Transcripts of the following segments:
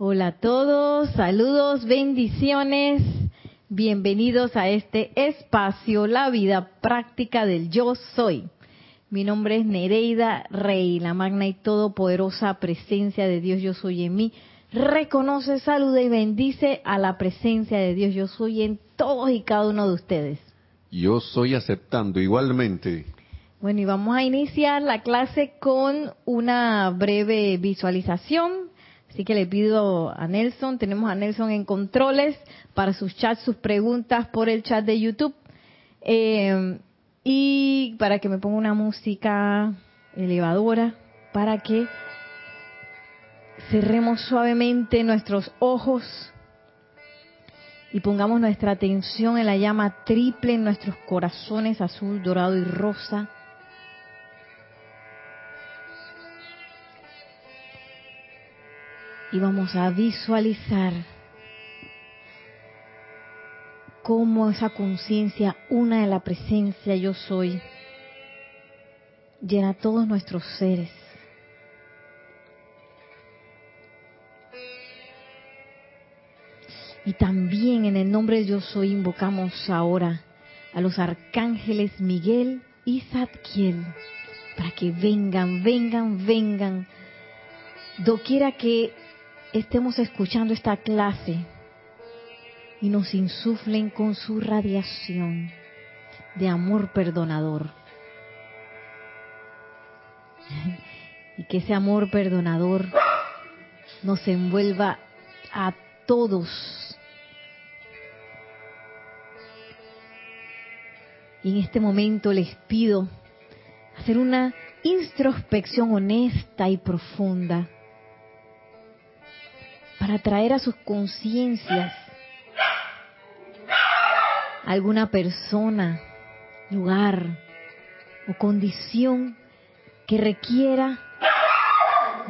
Hola a todos, saludos, bendiciones. Bienvenidos a este espacio, la vida práctica del yo soy. Mi nombre es Nereida Rey, la magna y todopoderosa presencia de Dios yo soy en mí. Reconoce, saluda y bendice a la presencia de Dios yo soy en todos y cada uno de ustedes. Yo soy aceptando igualmente. Bueno, y vamos a iniciar la clase con una breve visualización. Así que le pido a Nelson, tenemos a Nelson en controles para sus chats, sus preguntas por el chat de YouTube. Eh, y para que me ponga una música elevadora, para que cerremos suavemente nuestros ojos y pongamos nuestra atención en la llama triple en nuestros corazones azul, dorado y rosa. Y vamos a visualizar cómo esa conciencia, una de la presencia yo soy, llena todos nuestros seres. Y también en el nombre de yo soy invocamos ahora a los arcángeles Miguel y Zadkiel para que vengan, vengan, vengan, doquiera que estemos escuchando esta clase y nos insuflen con su radiación de amor perdonador. Y que ese amor perdonador nos envuelva a todos. Y en este momento les pido hacer una introspección honesta y profunda para traer a sus conciencias alguna persona, lugar o condición que requiera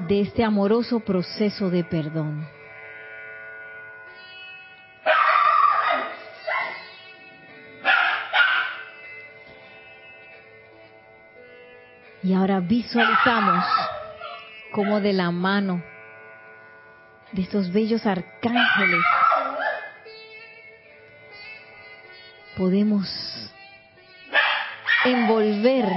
de este amoroso proceso de perdón. Y ahora visualizamos como de la mano de estos bellos arcángeles podemos envolver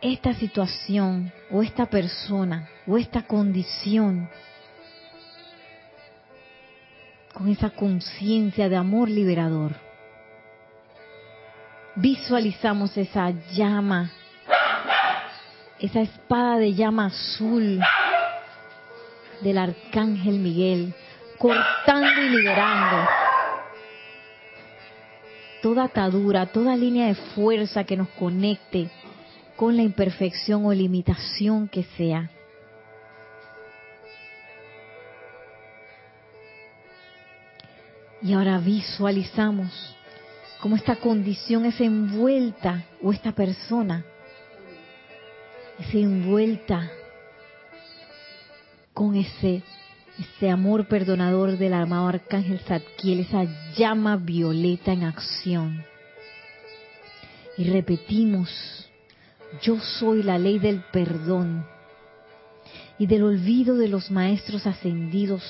esta situación o esta persona o esta condición con esa conciencia de amor liberador. Visualizamos esa llama, esa espada de llama azul del arcángel Miguel cortando y liberando toda atadura, toda línea de fuerza que nos conecte con la imperfección o limitación que sea. Y ahora visualizamos cómo esta condición es envuelta, o esta persona es envuelta con ese ese amor perdonador del amado Arcángel Zadkiel, esa llama violeta en acción. Y repetimos, yo soy la ley del perdón y del olvido de los maestros ascendidos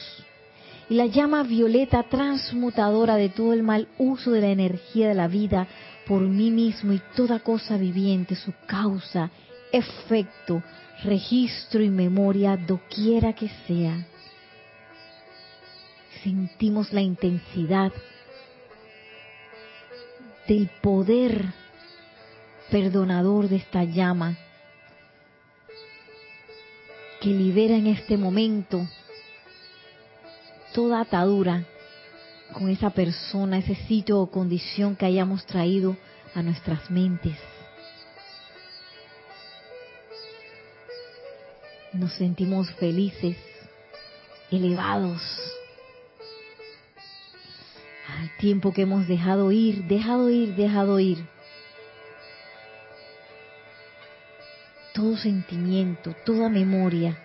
y la llama violeta transmutadora de todo el mal uso de la energía de la vida por mí mismo y toda cosa viviente, su causa, efecto, registro y memoria, doquiera que sea sentimos la intensidad del poder perdonador de esta llama que libera en este momento toda atadura con esa persona, ese sitio o condición que hayamos traído a nuestras mentes. Nos sentimos felices, elevados, al tiempo que hemos dejado ir, dejado ir, dejado ir. Todo sentimiento, toda memoria,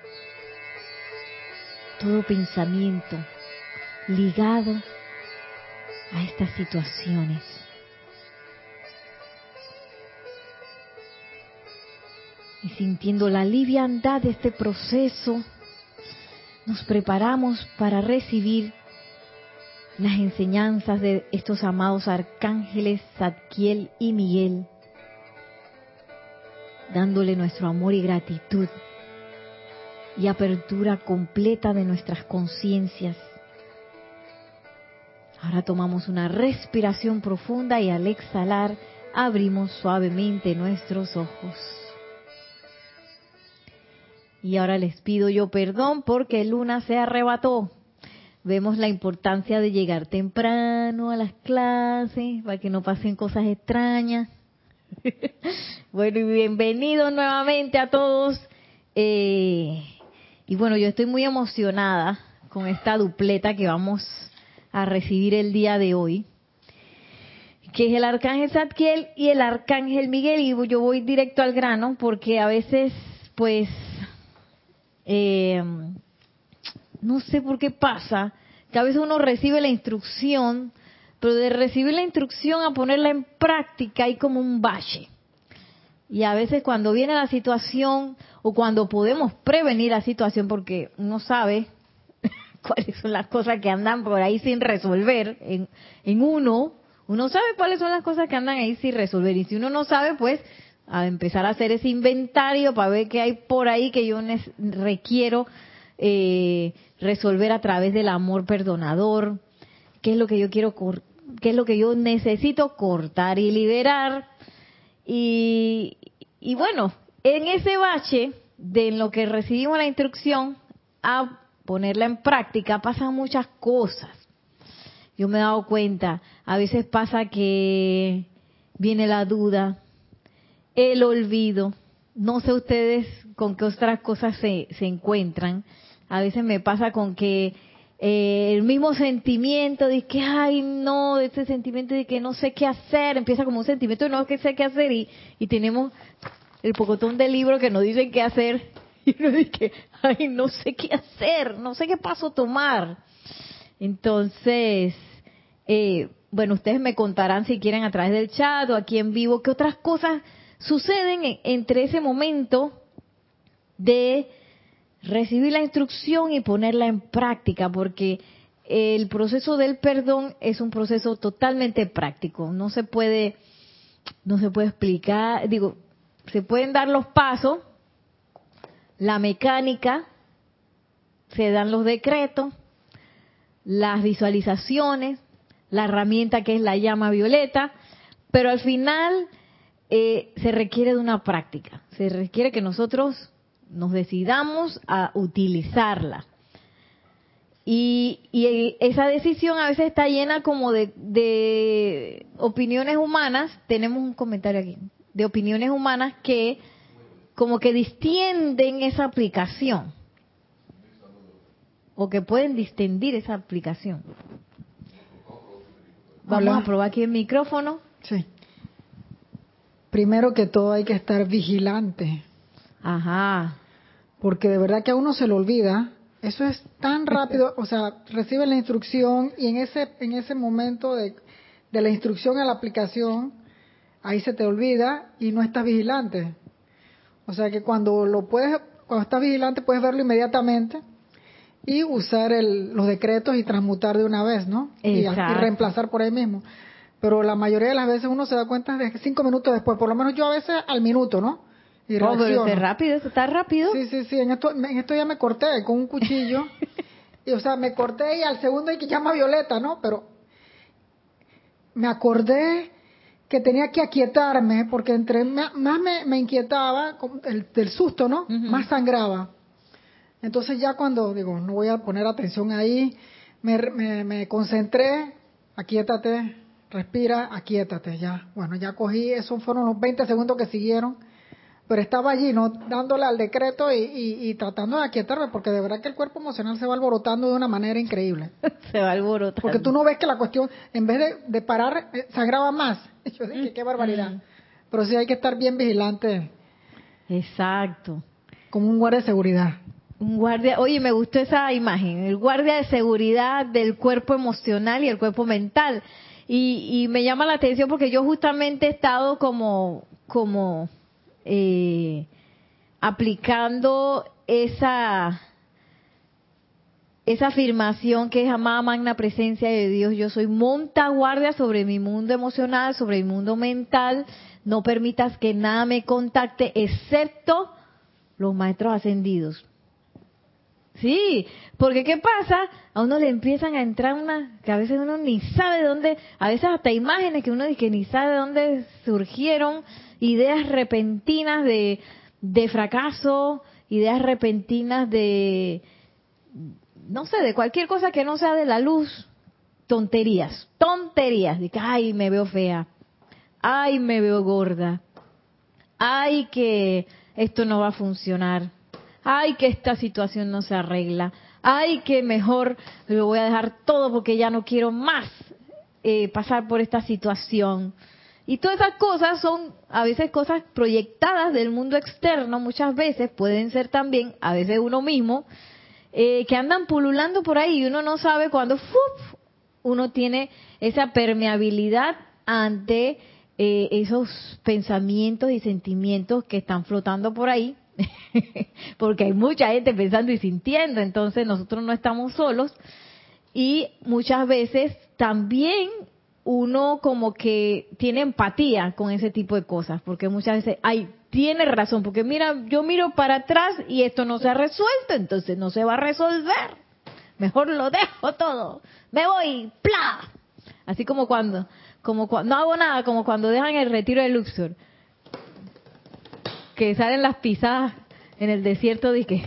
todo pensamiento ligado a estas situaciones. Y sintiendo la liviandad de este proceso, nos preparamos para recibir las enseñanzas de estos amados arcángeles Zadkiel y Miguel, dándole nuestro amor y gratitud y apertura completa de nuestras conciencias. Ahora tomamos una respiración profunda y al exhalar abrimos suavemente nuestros ojos. Y ahora les pido yo perdón porque Luna se arrebató. Vemos la importancia de llegar temprano a las clases para que no pasen cosas extrañas. bueno, y bienvenidos nuevamente a todos. Eh, y bueno, yo estoy muy emocionada con esta dupleta que vamos a recibir el día de hoy, que es el arcángel Zadkiel y el arcángel Miguel. Y yo voy directo al grano porque a veces, pues, eh, no sé por qué pasa, que a veces uno recibe la instrucción, pero de recibir la instrucción a ponerla en práctica hay como un valle. Y a veces cuando viene la situación o cuando podemos prevenir la situación porque uno sabe cuáles son las cosas que andan por ahí sin resolver en, en uno, uno sabe cuáles son las cosas que andan ahí sin resolver. Y si uno no sabe, pues a empezar a hacer ese inventario para ver qué hay por ahí que yo requiero eh, resolver a través del amor perdonador, qué es lo que yo quiero, qué es lo que yo necesito cortar y liberar. Y, y bueno, en ese bache de lo que recibimos la instrucción a ponerla en práctica pasan muchas cosas. Yo me he dado cuenta, a veces pasa que viene la duda, el olvido, no sé ustedes con qué otras cosas se, se encuentran, a veces me pasa con que eh, el mismo sentimiento de que, ay, no, ese sentimiento de que no sé qué hacer, empieza como un sentimiento de no sé qué hacer y, y tenemos el pocotón de libros que nos dicen qué hacer. Y uno dice, ay, no sé qué hacer, no sé qué paso tomar. Entonces, eh, bueno, ustedes me contarán si quieren a través del chat o aquí en vivo qué otras cosas suceden entre ese momento de recibir la instrucción y ponerla en práctica, porque el proceso del perdón es un proceso totalmente práctico. No se puede, no se puede explicar, digo, se pueden dar los pasos, la mecánica, se dan los decretos, las visualizaciones, la herramienta que es la llama violeta, pero al final eh, se requiere de una práctica, se requiere que nosotros nos decidamos a utilizarla. Y, esa decisión a veces está llena como de, opiniones humanas, tenemos un comentario aquí, de opiniones humanas que como que distienden esa aplicación o que pueden distendir esa aplicación. Vamos a probar aquí el micrófono. Sí. Primero que todo hay que estar vigilante Ajá. Porque de verdad que a uno se le olvida. Eso es tan rápido, o sea, recibe la instrucción y en ese en ese momento de, de la instrucción a la aplicación, ahí se te olvida y no estás vigilante. O sea que cuando lo puedes, cuando estás vigilante puedes verlo inmediatamente y usar el, los decretos y transmutar de una vez, ¿no? Y, y, reemplazar por ahí mismo. Pero la mayoría de las veces uno se da cuenta de que cinco minutos después, por lo menos yo a veces al minuto, ¿no? Y oh, pero rápido, está rápido. Sí, sí, sí, en esto, en esto ya me corté con un cuchillo. y o sea, me corté y al segundo hay que llama Violeta, ¿no? Pero me acordé que tenía que aquietarme porque entre más me, me inquietaba el, del susto, ¿no? Más sangraba. Entonces ya cuando digo, no voy a poner atención ahí, me, me, me concentré, aquietate, respira, aquietate, ya. Bueno, ya cogí, esos fueron los 20 segundos que siguieron pero estaba allí, ¿no? Dándole al decreto y, tratando de aquietarme, porque de verdad que el cuerpo emocional se va alborotando de una manera increíble. se va alborotando. Porque tú no ves que la cuestión, en vez de, de parar, eh, se agrava más. Yo dije, qué barbaridad. Pero sí hay que estar bien vigilante. Exacto. Como un guardia de seguridad. Un guardia, oye, me gustó esa imagen, el guardia de seguridad del cuerpo emocional y el cuerpo mental. Y, y me llama la atención porque yo justamente he estado como, eh, aplicando esa esa afirmación que es amada magna presencia de Dios, yo soy monta guardia sobre mi mundo emocional, sobre mi mundo mental, no permitas que nada me contacte excepto los maestros ascendidos. Sí, porque ¿qué pasa? A uno le empiezan a entrar una, que a veces uno ni sabe de dónde, a veces hasta imágenes que uno dice que ni sabe de dónde surgieron, ideas repentinas de, de fracaso, ideas repentinas de, no sé, de cualquier cosa que no sea de la luz, tonterías, tonterías, de que, ay, me veo fea, ay, me veo gorda, ay, que esto no va a funcionar, ay, que esta situación no se arregla, ay, que mejor lo voy a dejar todo porque ya no quiero más eh, pasar por esta situación. Y todas esas cosas son a veces cosas proyectadas del mundo externo, muchas veces pueden ser también, a veces uno mismo, eh, que andan pululando por ahí y uno no sabe cuándo uno tiene esa permeabilidad ante eh, esos pensamientos y sentimientos que están flotando por ahí, porque hay mucha gente pensando y sintiendo, entonces nosotros no estamos solos y muchas veces también uno como que tiene empatía con ese tipo de cosas, porque muchas veces, ay, tiene razón, porque mira, yo miro para atrás y esto no se ha resuelto, entonces no se va a resolver. Mejor lo dejo todo. Me voy, ¡pla! Así como cuando, como cuando, no hago nada, como cuando dejan el retiro de Luxor. Que salen las pisadas en el desierto de que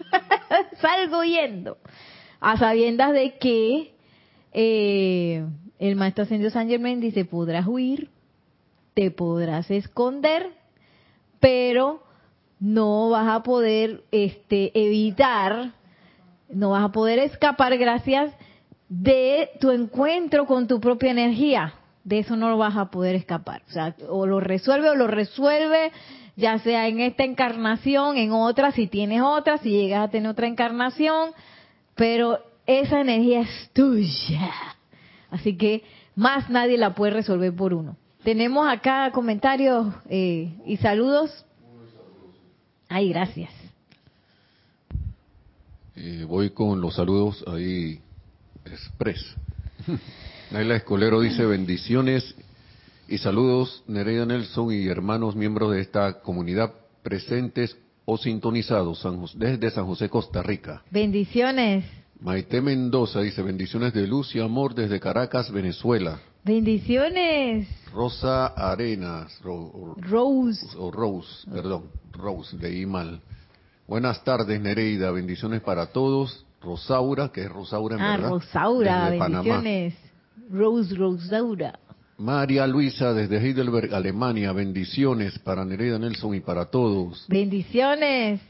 salgo yendo. A sabiendas de que eh, el maestro ascendido San Germain dice, podrás huir, te podrás esconder, pero no vas a poder este, evitar, no vas a poder escapar gracias de tu encuentro con tu propia energía. De eso no lo vas a poder escapar. O sea, o lo resuelve o lo resuelve, ya sea en esta encarnación, en otra, si tienes otra, si llegas a tener otra encarnación, pero esa energía es tuya. Así que más nadie la puede resolver por uno. Tenemos acá comentarios eh, y saludos. Ay, gracias. Eh, voy con los saludos ahí express. Naila Escolero dice bendiciones y saludos Nereida Nelson y hermanos miembros de esta comunidad presentes o sintonizados desde San José, Costa Rica. Bendiciones. Maite Mendoza dice bendiciones de luz y amor desde Caracas, Venezuela. Bendiciones. Rosa Arenas. Rose. O Rose, perdón. Rose, leí mal. Buenas tardes, Nereida. Bendiciones para todos. Rosaura, que es Rosaura en ah, verdad. Rosaura, bendiciones. Rose, Rosaura. María Luisa desde Heidelberg, Alemania. Bendiciones para Nereida Nelson y para todos. Bendiciones.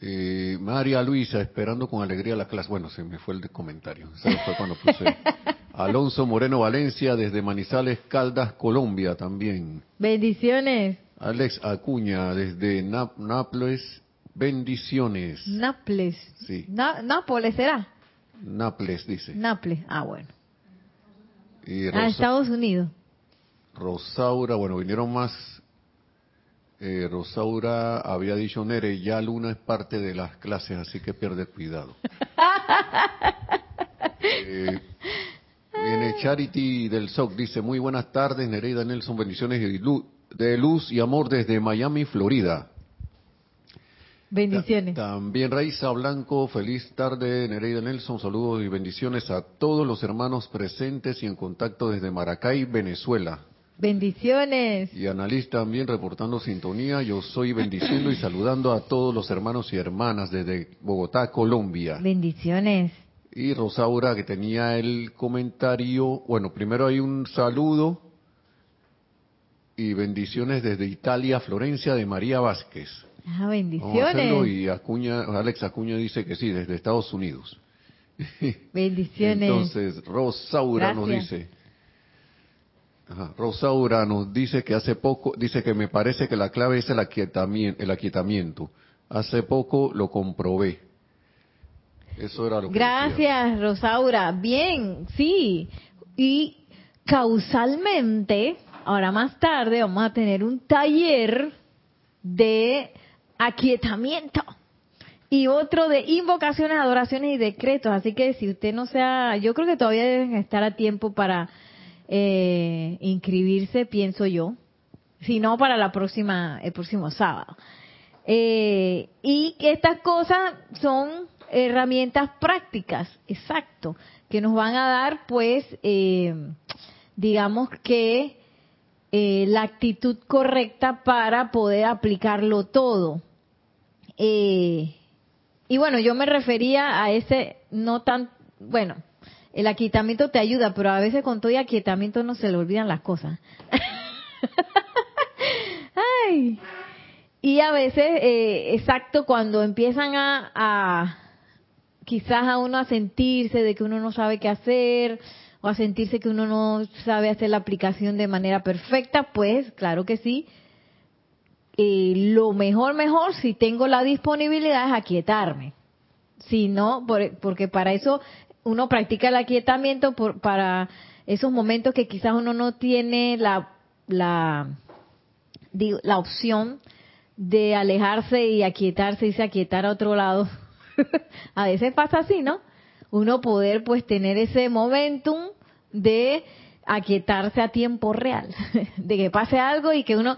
Eh, María Luisa, esperando con alegría la clase. Bueno, se me fue el comentario. fue cuando puse. Alonso Moreno Valencia, desde Manizales, Caldas, Colombia también. Bendiciones. Alex Acuña, desde Nápoles, bendiciones. Nápoles. Sí. Nápoles será. Nápoles, dice. Nápoles, ah, bueno. Y ah, Estados Unidos. Rosaura, bueno, vinieron más eh, Rosaura había dicho, Nere, ya Luna es parte de las clases, así que pierde cuidado. eh, viene Charity del SOC, dice, muy buenas tardes, Nereida Nelson, bendiciones de luz y amor desde Miami, Florida. Bendiciones. También Raiza Blanco, feliz tarde, Nereida Nelson, saludos y bendiciones a todos los hermanos presentes y en contacto desde Maracay, Venezuela. Bendiciones. Y analista también reportando sintonía. Yo soy bendiciendo y saludando a todos los hermanos y hermanas desde Bogotá, Colombia. Bendiciones. Y Rosaura que tenía el comentario. Bueno, primero hay un saludo y bendiciones desde Italia, Florencia de María Vázquez. Ah, bendiciones. y Acuña, Alex Acuña dice que sí, desde Estados Unidos. Bendiciones. Entonces, Rosaura nos dice, Rosaura nos dice que hace poco, dice que me parece que la clave es el aquietamiento, el aquietamiento. Hace poco lo comprobé. Eso era lo que Gracias, Rosaura. Bien, sí. Y causalmente, ahora más tarde vamos a tener un taller de aquietamiento y otro de invocaciones, adoraciones y decretos. Así que si usted no sea, yo creo que todavía deben estar a tiempo para eh, inscribirse, pienso yo. Si no, para la próxima, el próximo sábado. Eh, y estas cosas son herramientas prácticas, exacto, que nos van a dar, pues, eh, digamos que eh, la actitud correcta para poder aplicarlo todo. Eh, y bueno, yo me refería a ese no tan, bueno, el aquietamiento te ayuda, pero a veces con todo y aquietamiento no se le olvidan las cosas. Ay. Y a veces, eh, exacto, cuando empiezan a, a, quizás a uno a sentirse de que uno no sabe qué hacer, o a sentirse que uno no sabe hacer la aplicación de manera perfecta, pues claro que sí. Eh, lo mejor, mejor, si tengo la disponibilidad es aquietarme. Si no, porque para eso uno practica el aquietamiento por, para esos momentos que quizás uno no tiene la, la, la opción de alejarse y aquietarse y se aquietar a otro lado. a veces pasa así, ¿no? Uno poder pues tener ese momentum de aquietarse a tiempo real, de que pase algo y que uno,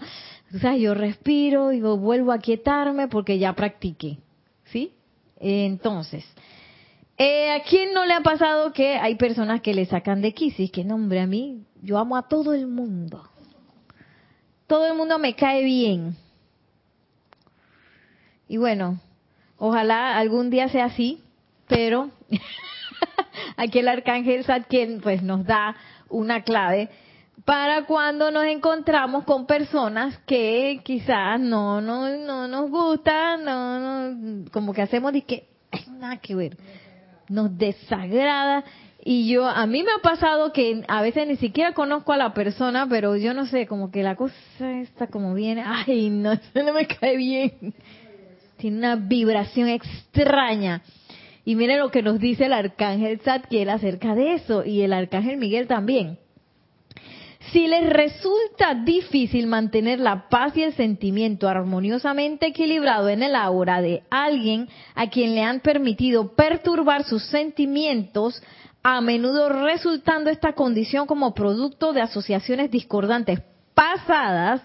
o sea, yo respiro y vuelvo a aquietarme porque ya practiqué, ¿sí? Entonces, eh, ¿a quién no le ha pasado que hay personas que le sacan de quisis? Que nombre a mí, yo amo a todo el mundo. Todo el mundo me cae bien. Y bueno, ojalá algún día sea así, pero aquí el arcángel Satkiel pues nos da una clave para cuando nos encontramos con personas que quizás no no no nos gustan, no, no como que hacemos de que nada que ver, nos desagrada. Y yo a mí me ha pasado que a veces ni siquiera conozco a la persona, pero yo no sé, como que la cosa está como viene, ay, no, no me cae bien tiene una vibración extraña. Y mire lo que nos dice el arcángel Zadkiel acerca de eso y el arcángel Miguel también. Si les resulta difícil mantener la paz y el sentimiento armoniosamente equilibrado en el aura de alguien a quien le han permitido perturbar sus sentimientos, a menudo resultando esta condición como producto de asociaciones discordantes pasadas,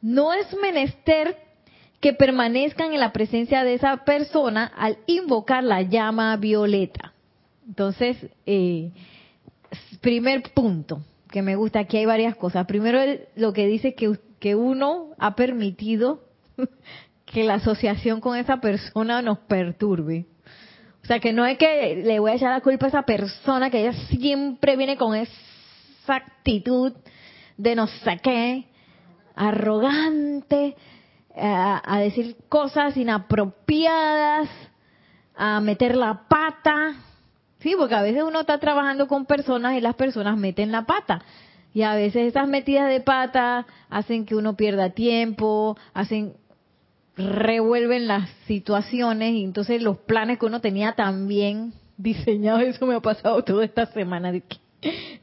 no es menester que permanezcan en la presencia de esa persona al invocar la llama violeta. Entonces, eh, primer punto que me gusta, aquí hay varias cosas. Primero, lo que dice que, que uno ha permitido que la asociación con esa persona nos perturbe. O sea, que no es que le voy a echar la culpa a esa persona, que ella siempre viene con esa actitud de no sé qué, arrogante, a, decir cosas inapropiadas, a meter la pata. Sí, porque a veces uno está trabajando con personas y las personas meten la pata. Y a veces esas metidas de pata hacen que uno pierda tiempo, hacen revuelven las situaciones y entonces los planes que uno tenía también diseñados, eso me ha pasado toda esta semana,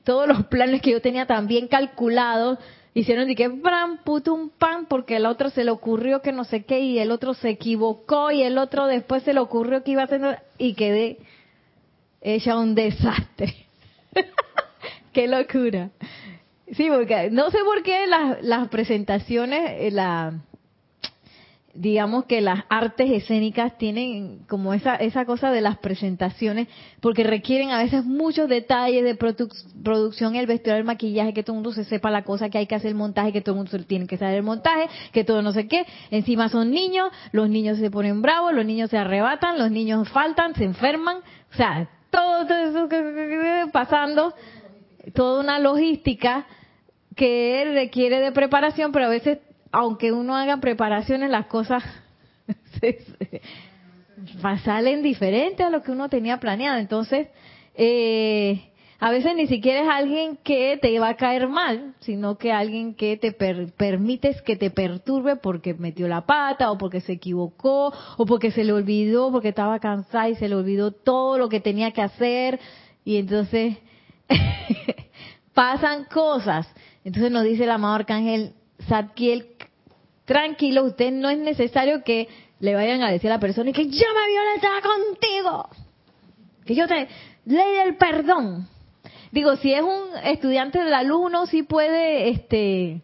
todos los planes que yo tenía también calculados hicieron de que pram, putum, pan, porque el otro se le ocurrió que no sé qué y el otro se equivocó y el otro después se le ocurrió que iba a hacer y quedé hecha un desastre. qué locura. Sí, porque no sé por qué las, las presentaciones, eh, la digamos que las artes escénicas tienen como esa, esa cosa de las presentaciones, porque requieren a veces muchos detalles de producción, el vestuario, el maquillaje, que todo el mundo se sepa la cosa que hay que hacer el montaje, que todo el mundo tiene que saber el montaje, que todo no sé qué. Encima son niños, los niños se ponen bravos, los niños se arrebatan, los niños faltan, se enferman, o sea, todo eso pasando, toda una logística que requiere de preparación, pero a veces aunque uno haga preparaciones, las cosas salen diferentes a lo que uno tenía planeado. Entonces, eh, a veces ni siquiera es alguien que te va a caer mal, sino que alguien que te permites que te perturbe porque metió la pata o porque se equivocó o porque se le olvidó, porque estaba cansada y se le olvidó todo lo que tenía que hacer y entonces pasan cosas. Entonces nos dice el amado arcángel Zadkiel tranquilo, usted no es necesario que le vayan a decir a la persona que llama Violeta contigo. Que yo te ley del perdón. Digo, si es un estudiante del alumno, sí puede este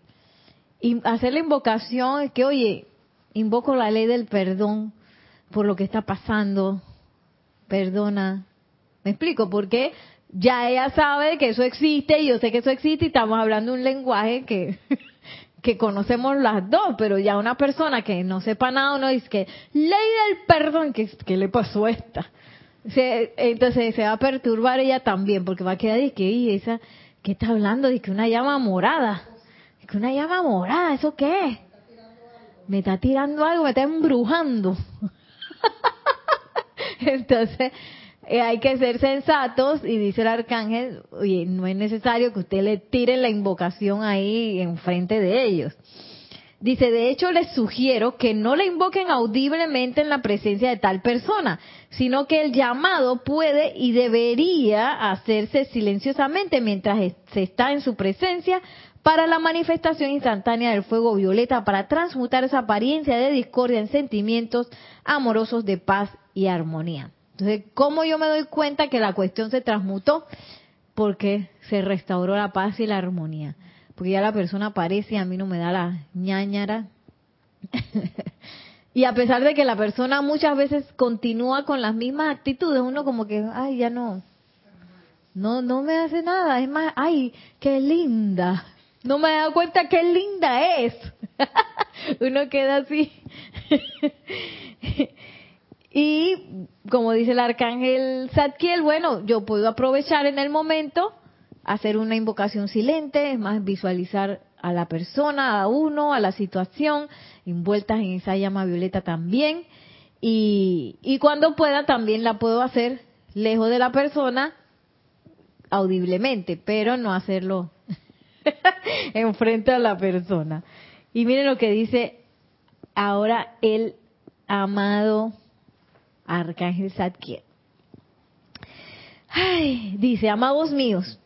hacer la invocación que, oye, invoco la ley del perdón por lo que está pasando. Perdona. ¿Me explico? Porque ya ella sabe que eso existe y yo sé que eso existe y estamos hablando un lenguaje que, que conocemos las dos, pero ya una persona que no sepa nada, uno dice que ley del perdón, ¿qué, qué le pasó a esta? entonces se va a perturbar ella también, porque va a quedar y que, esa, ¿qué está hablando? Dice que una llama morada. que una llama morada, ¿eso qué? Me está tirando algo, me está embrujando. entonces, eh, hay que ser sensatos y dice el arcángel, oye, no es necesario que usted le tire la invocación ahí enfrente de ellos. Dice, de hecho les sugiero que no le invoquen audiblemente en la presencia de tal persona, sino que el llamado puede y debería hacerse silenciosamente mientras se está en su presencia para la manifestación instantánea del fuego violeta, para transmutar esa apariencia de discordia en sentimientos amorosos de paz y armonía. Entonces, ¿cómo yo me doy cuenta que la cuestión se transmutó? Porque se restauró la paz y la armonía porque ya la persona aparece y a mí no me da la ñañara. y a pesar de que la persona muchas veces continúa con las mismas actitudes, uno como que, ay, ya no, no, no me hace nada. Es más, ay, qué linda. No me he dado cuenta qué linda es. uno queda así. y como dice el arcángel Zadkiel, bueno, yo puedo aprovechar en el momento hacer una invocación silente, es más visualizar a la persona, a uno, a la situación, envueltas en esa llama violeta también. Y, y cuando pueda también la puedo hacer lejos de la persona, audiblemente, pero no hacerlo enfrente a la persona. Y miren lo que dice ahora el amado Arcángel Zadkiel. Ay, dice, amados míos,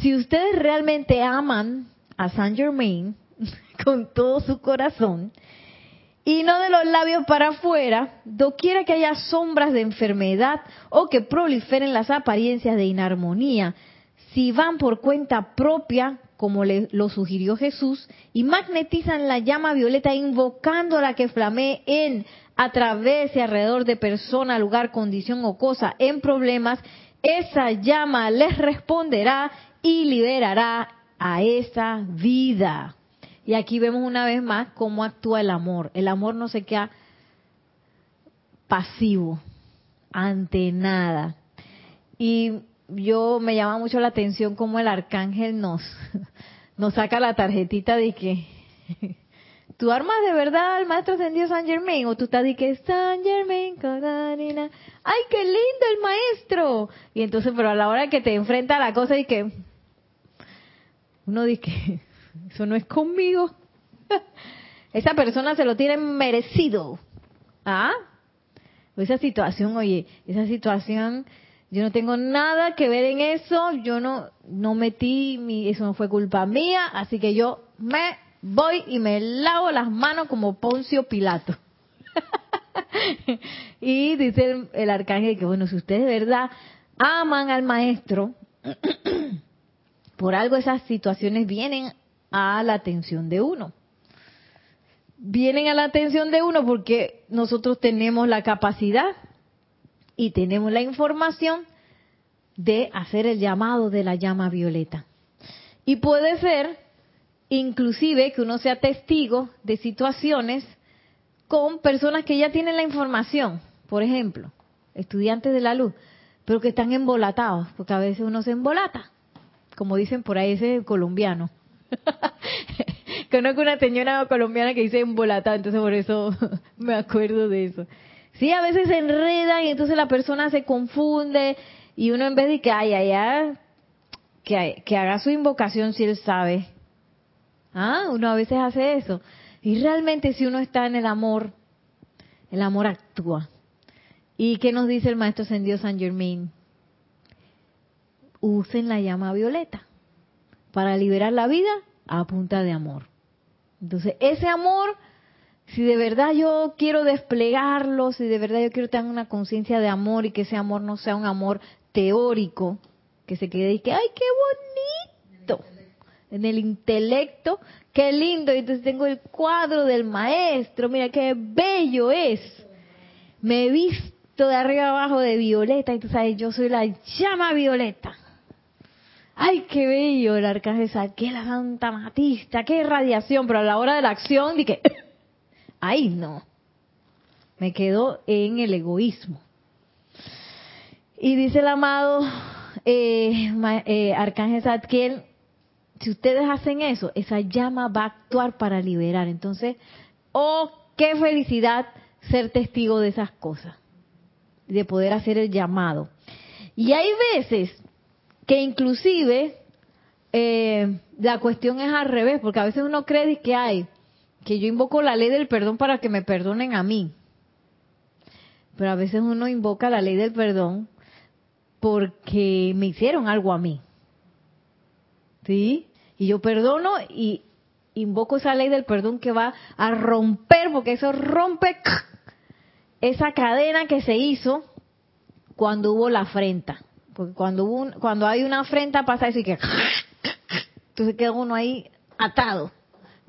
si ustedes realmente aman a Saint Germain con todo su corazón, y no de los labios para afuera, doquiera que haya sombras de enfermedad o que proliferen las apariencias de inarmonía, si van por cuenta propia, como le, lo sugirió Jesús, y magnetizan la llama violeta invocándola que flamee en, a través y alrededor de persona, lugar, condición o cosa en problemas, esa llama les responderá y liberará a esa vida. Y aquí vemos una vez más cómo actúa el amor. El amor no se queda pasivo ante nada. Y yo me llama mucho la atención cómo el arcángel nos, nos saca la tarjetita de que tú armas de verdad al maestro ascendido San Germain o tú estás de que San Germain, ay, qué lindo el maestro. Y entonces, pero a la hora que te enfrenta a la cosa y que uno dice, eso no es conmigo. Esa persona se lo tiene merecido. ¿Ah? Esa situación, oye, esa situación, yo no tengo nada que ver en eso, yo no, no metí, mi, eso no fue culpa mía, así que yo me voy y me lavo las manos como Poncio Pilato. y dice el, el, arcángel que, bueno, si ustedes de verdad aman al maestro, por algo esas situaciones vienen a la atención de uno. Vienen a la atención de uno porque nosotros tenemos la capacidad y tenemos la información de hacer el llamado de la llama violeta. Y puede ser inclusive que uno sea testigo de situaciones con personas que ya tienen la información, por ejemplo, estudiantes de la luz, pero que están embolatados, porque a veces uno se embolata como dicen por ahí, ese colombiano. Conozco una señora colombiana que dice embolatada, entonces por eso me acuerdo de eso. Sí, a veces se enredan y entonces la persona se confunde y uno en vez de que, ay, ay, que, que haga su invocación si él sabe. Ah, uno a veces hace eso. Y realmente si uno está en el amor, el amor actúa. ¿Y qué nos dice el maestro Sendido San Germain? usen la llama violeta para liberar la vida a punta de amor. Entonces, ese amor si de verdad yo quiero desplegarlo, si de verdad yo quiero tener una conciencia de amor y que ese amor no sea un amor teórico, que se quede y que, ay, qué bonito, en el intelecto, qué lindo, y entonces tengo el cuadro del maestro, mira qué bello es. Me he visto de arriba abajo de violeta, y tú sabes, yo soy la llama violeta. Ay, qué bello el arcángel qué la Santa Matista, qué radiación, pero a la hora de la acción dije, ay no, me quedo en el egoísmo. Y dice el amado eh, eh, Arcángel Zadkiel, si ustedes hacen eso, esa llama va a actuar para liberar. Entonces, oh, qué felicidad ser testigo de esas cosas, de poder hacer el llamado. Y hay veces que inclusive eh, la cuestión es al revés, porque a veces uno cree que hay, que yo invoco la ley del perdón para que me perdonen a mí. Pero a veces uno invoca la ley del perdón porque me hicieron algo a mí. ¿Sí? Y yo perdono y invoco esa ley del perdón que va a romper, porque eso rompe esa cadena que se hizo cuando hubo la afrenta. Porque cuando, cuando hay una afrenta pasa eso y que... Entonces queda uno ahí atado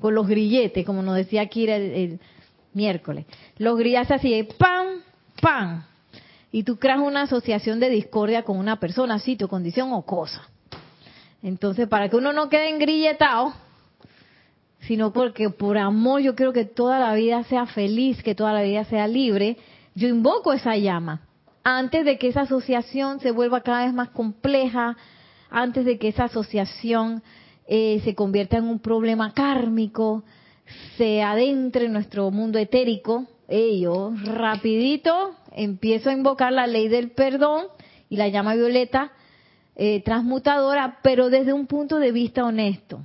con los grilletes, como nos decía aquí el, el miércoles. Los grilletes así, ¡pam! ¡pam! y tú creas una asociación de discordia con una persona, sitio, condición o cosa. Entonces, para que uno no quede engrilletado, sino porque por amor yo quiero que toda la vida sea feliz, que toda la vida sea libre, yo invoco esa llama. Antes de que esa asociación se vuelva cada vez más compleja, antes de que esa asociación eh, se convierta en un problema kármico, se adentre en nuestro mundo etérico, ello rapidito empiezo a invocar la ley del perdón y la llama violeta eh, transmutadora, pero desde un punto de vista honesto.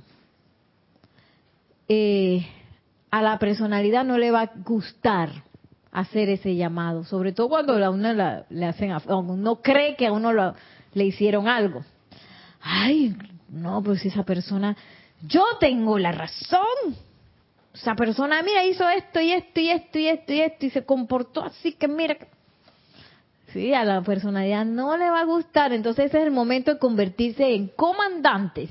Eh, a la personalidad no le va a gustar hacer ese llamado, sobre todo cuando a uno le hacen, uno cree que a uno le hicieron algo. Ay, no, pues esa persona, yo tengo la razón. Esa persona, mira, hizo esto y esto y esto y esto y esto y se comportó así que mira, Sí, a la personalidad no le va a gustar. Entonces ese es el momento de convertirse en comandantes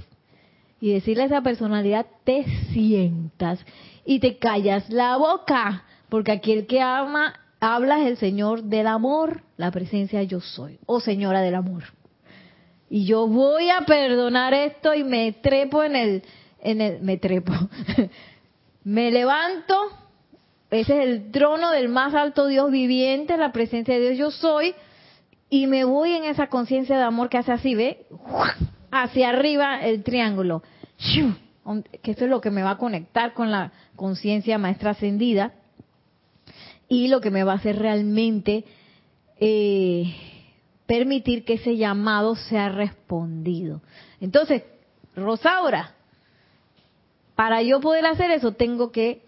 y decirle a esa personalidad, te sientas y te callas la boca, porque aquí el que ama, habla es el Señor del amor, la presencia yo soy, o Señora del amor. Y yo voy a perdonar esto y me trepo en el, en el, me trepo, me levanto ese es el trono del más alto Dios viviente, la presencia de Dios yo soy, y me voy en esa conciencia de amor que hace así, ¿ve? Hacia arriba el triángulo. Que eso es lo que me va a conectar con la conciencia maestra ascendida y lo que me va a hacer realmente eh, permitir que ese llamado sea respondido. Entonces, Rosaura, para yo poder hacer eso tengo que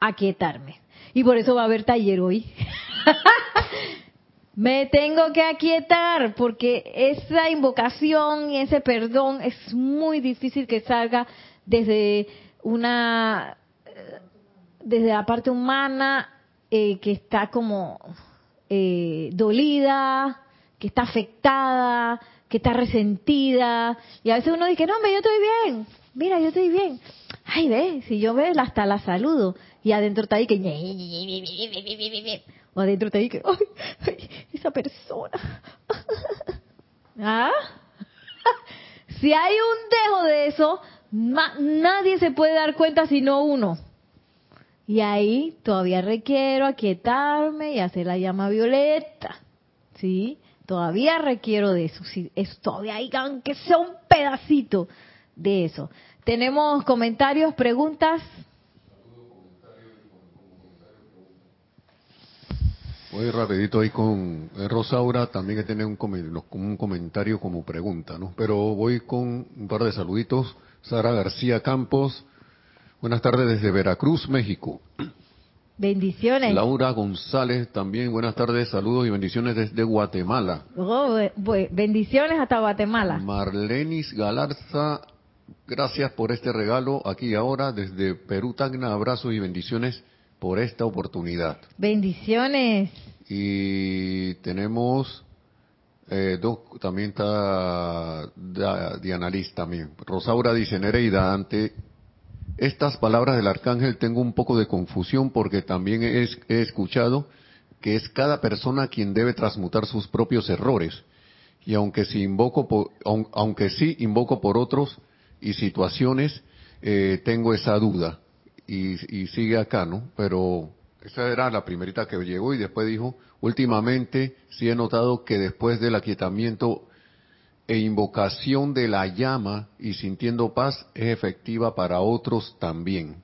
aquietarme. Y por eso va a haber taller hoy. Me tengo que aquietar porque esa invocación y ese perdón es muy difícil que salga desde una desde la parte humana eh, que está como eh, dolida, que está afectada, que está resentida. Y a veces uno dice, no, yo estoy bien. Mira, yo estoy bien. Ay, ve, si yo ve, hasta la saludo y adentro está ahí que... O adentro está ahí que... ¡Ay, esa persona! ¿Ah? si hay un dejo de eso, nadie se puede dar cuenta sino uno. Y ahí todavía requiero aquietarme y hacer la llama violeta. ¿Sí? Todavía requiero de eso. Es todavía hay que sea un pedacito de eso. Tenemos comentarios, preguntas. Voy rapidito ahí con eh, Rosaura, también que tiene un, un comentario como pregunta, ¿no? Pero voy con un par de saluditos. Sara García Campos, buenas tardes desde Veracruz, México. Bendiciones. Laura González también, buenas tardes, saludos y bendiciones desde Guatemala. Oh, bendiciones hasta Guatemala. Marlenis Galarza, gracias por este regalo aquí y ahora desde Perú, Tacna, abrazos y bendiciones por esta oportunidad. Bendiciones. Y tenemos eh, dos, también está Diana Liz también. Rosaura dice, Nereida, ante estas palabras del arcángel tengo un poco de confusión porque también he, he escuchado que es cada persona quien debe transmutar sus propios errores. Y aunque, si invoco por, aunque sí invoco por otros y situaciones, eh, tengo esa duda. Y, y sigue acá, ¿no? Pero esa era la primerita que llegó y después dijo, últimamente sí he notado que después del aquietamiento e invocación de la llama y sintiendo paz es efectiva para otros también.